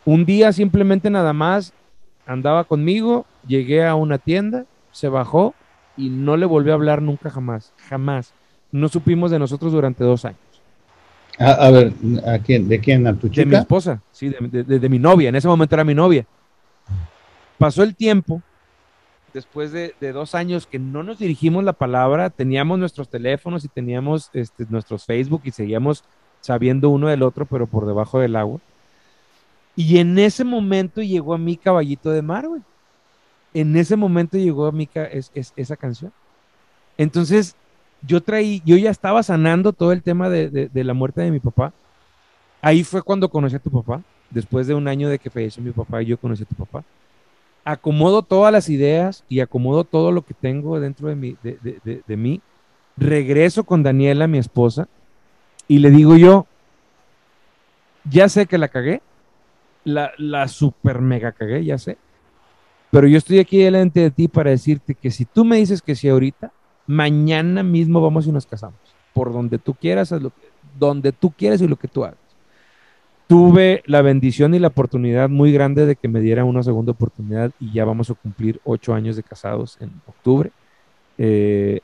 Un día simplemente nada más andaba conmigo, llegué a una tienda, se bajó y no le volvió a hablar nunca jamás, jamás. No supimos de nosotros durante dos años. A, ver, ¿a quién? ¿de quién? ¿A tu chica? De mi esposa, sí, de, mi novia. En ese momento era mi novia. Pasó el tiempo, después de, dos años que no nos dirigimos la palabra, teníamos nuestros teléfonos y teníamos este, nuestros Facebook y seguíamos sabiendo uno del otro, pero por debajo del agua. Y en ese momento llegó a mí Caballito de Mar, güey. En ese momento llegó a mí es, esa canción. Entonces, yo traí, yo ya estaba sanando todo el tema de, la muerte de mi papá. Ahí fue cuando conocí a tu papá. Después de un año de que falleció mi papá, yo conocí a tu papá. Acomodo todas las ideas y acomodo todo lo que tengo dentro de, mí, de mí. Regreso con Daniela, mi esposa, y le digo yo, ya sé que la cagué, la, la super mega cagué, ya sé. Pero yo estoy aquí delante de ti para decirte que si tú me dices que sí ahorita, mañana mismo vamos y nos casamos. Por donde tú quieras, donde tú quieras y lo que tú hagas. Tuve la bendición y la oportunidad muy grande de que me diera una segunda oportunidad y ya vamos a cumplir ocho años de casados en octubre. Eh,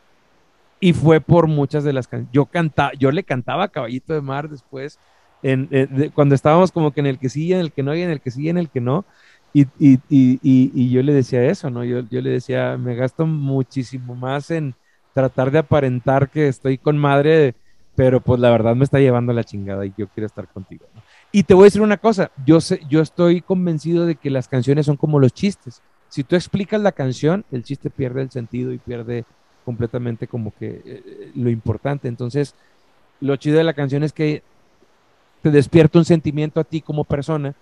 y fue por muchas de las canciones. Yo, cantaba, yo le cantaba Caballito de Mar después eh, cuando estábamos como que en el que sí, en el que no, y en el que sí, en el que no. Y, y, y, y yo le decía eso, ¿no? Yo, yo, le decía, me gasto muchísimo más en tratar de aparentar que estoy con madre, pero pues la verdad me está llevando la chingada y yo quiero estar contigo. Y te voy a decir una cosa, yo, sé, yo estoy convencido de que las canciones son como los chistes. Si tú explicas la canción, el chiste pierde el sentido y pierde completamente como que eh, lo importante. Entonces, lo chido de la canción es que te despierta un sentimiento a ti como persona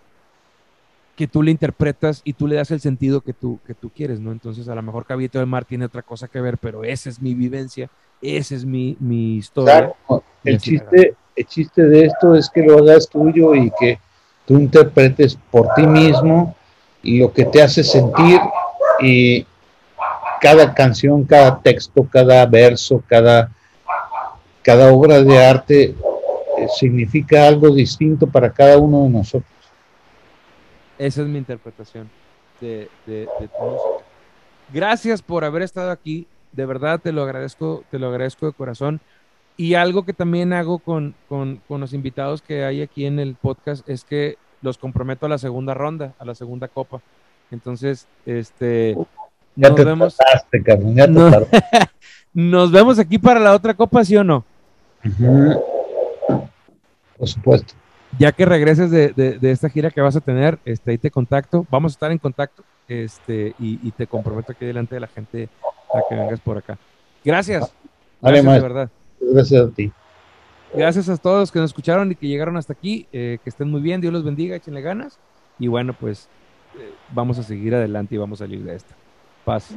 que tú le interpretas y tú le das el sentido que tú, que tú quieres, ¿no? Entonces, a lo mejor Caballito del Mar tiene otra cosa que ver, pero esa es mi vivencia, esa es mi, mi historia. El, chiste, el chiste de esto es que lo hagas tuyo y que tú interpretes por ti mismo lo que te hace sentir y cada canción, cada texto, cada verso, cada, cada obra de arte significa algo distinto para cada uno de nosotros. Esa es mi interpretación de, de, tu música. Gracias por haber estado aquí. De verdad te lo agradezco, te lo agradezco de corazón. Y algo que también hago con, con, con los invitados que hay aquí en el podcast es que los comprometo a la segunda ronda, a la segunda copa. Entonces, este, ya nos vemos. *laughs* nos vemos aquí para la otra copa, ¿sí o no? Por supuesto. Ya que regreses de, esta gira que vas a tener, este, ahí te contacto. Vamos a estar en contacto este, y, te comprometo aquí delante de la gente a que vengas por acá. Gracias. Gracias, de verdad. Gracias a ti. Gracias a todos los que nos escucharon y que llegaron hasta aquí. Eh, que estén muy bien, Dios los bendiga, échenle ganas. Y bueno, pues eh, vamos a seguir adelante y vamos a salir de esta. Paz.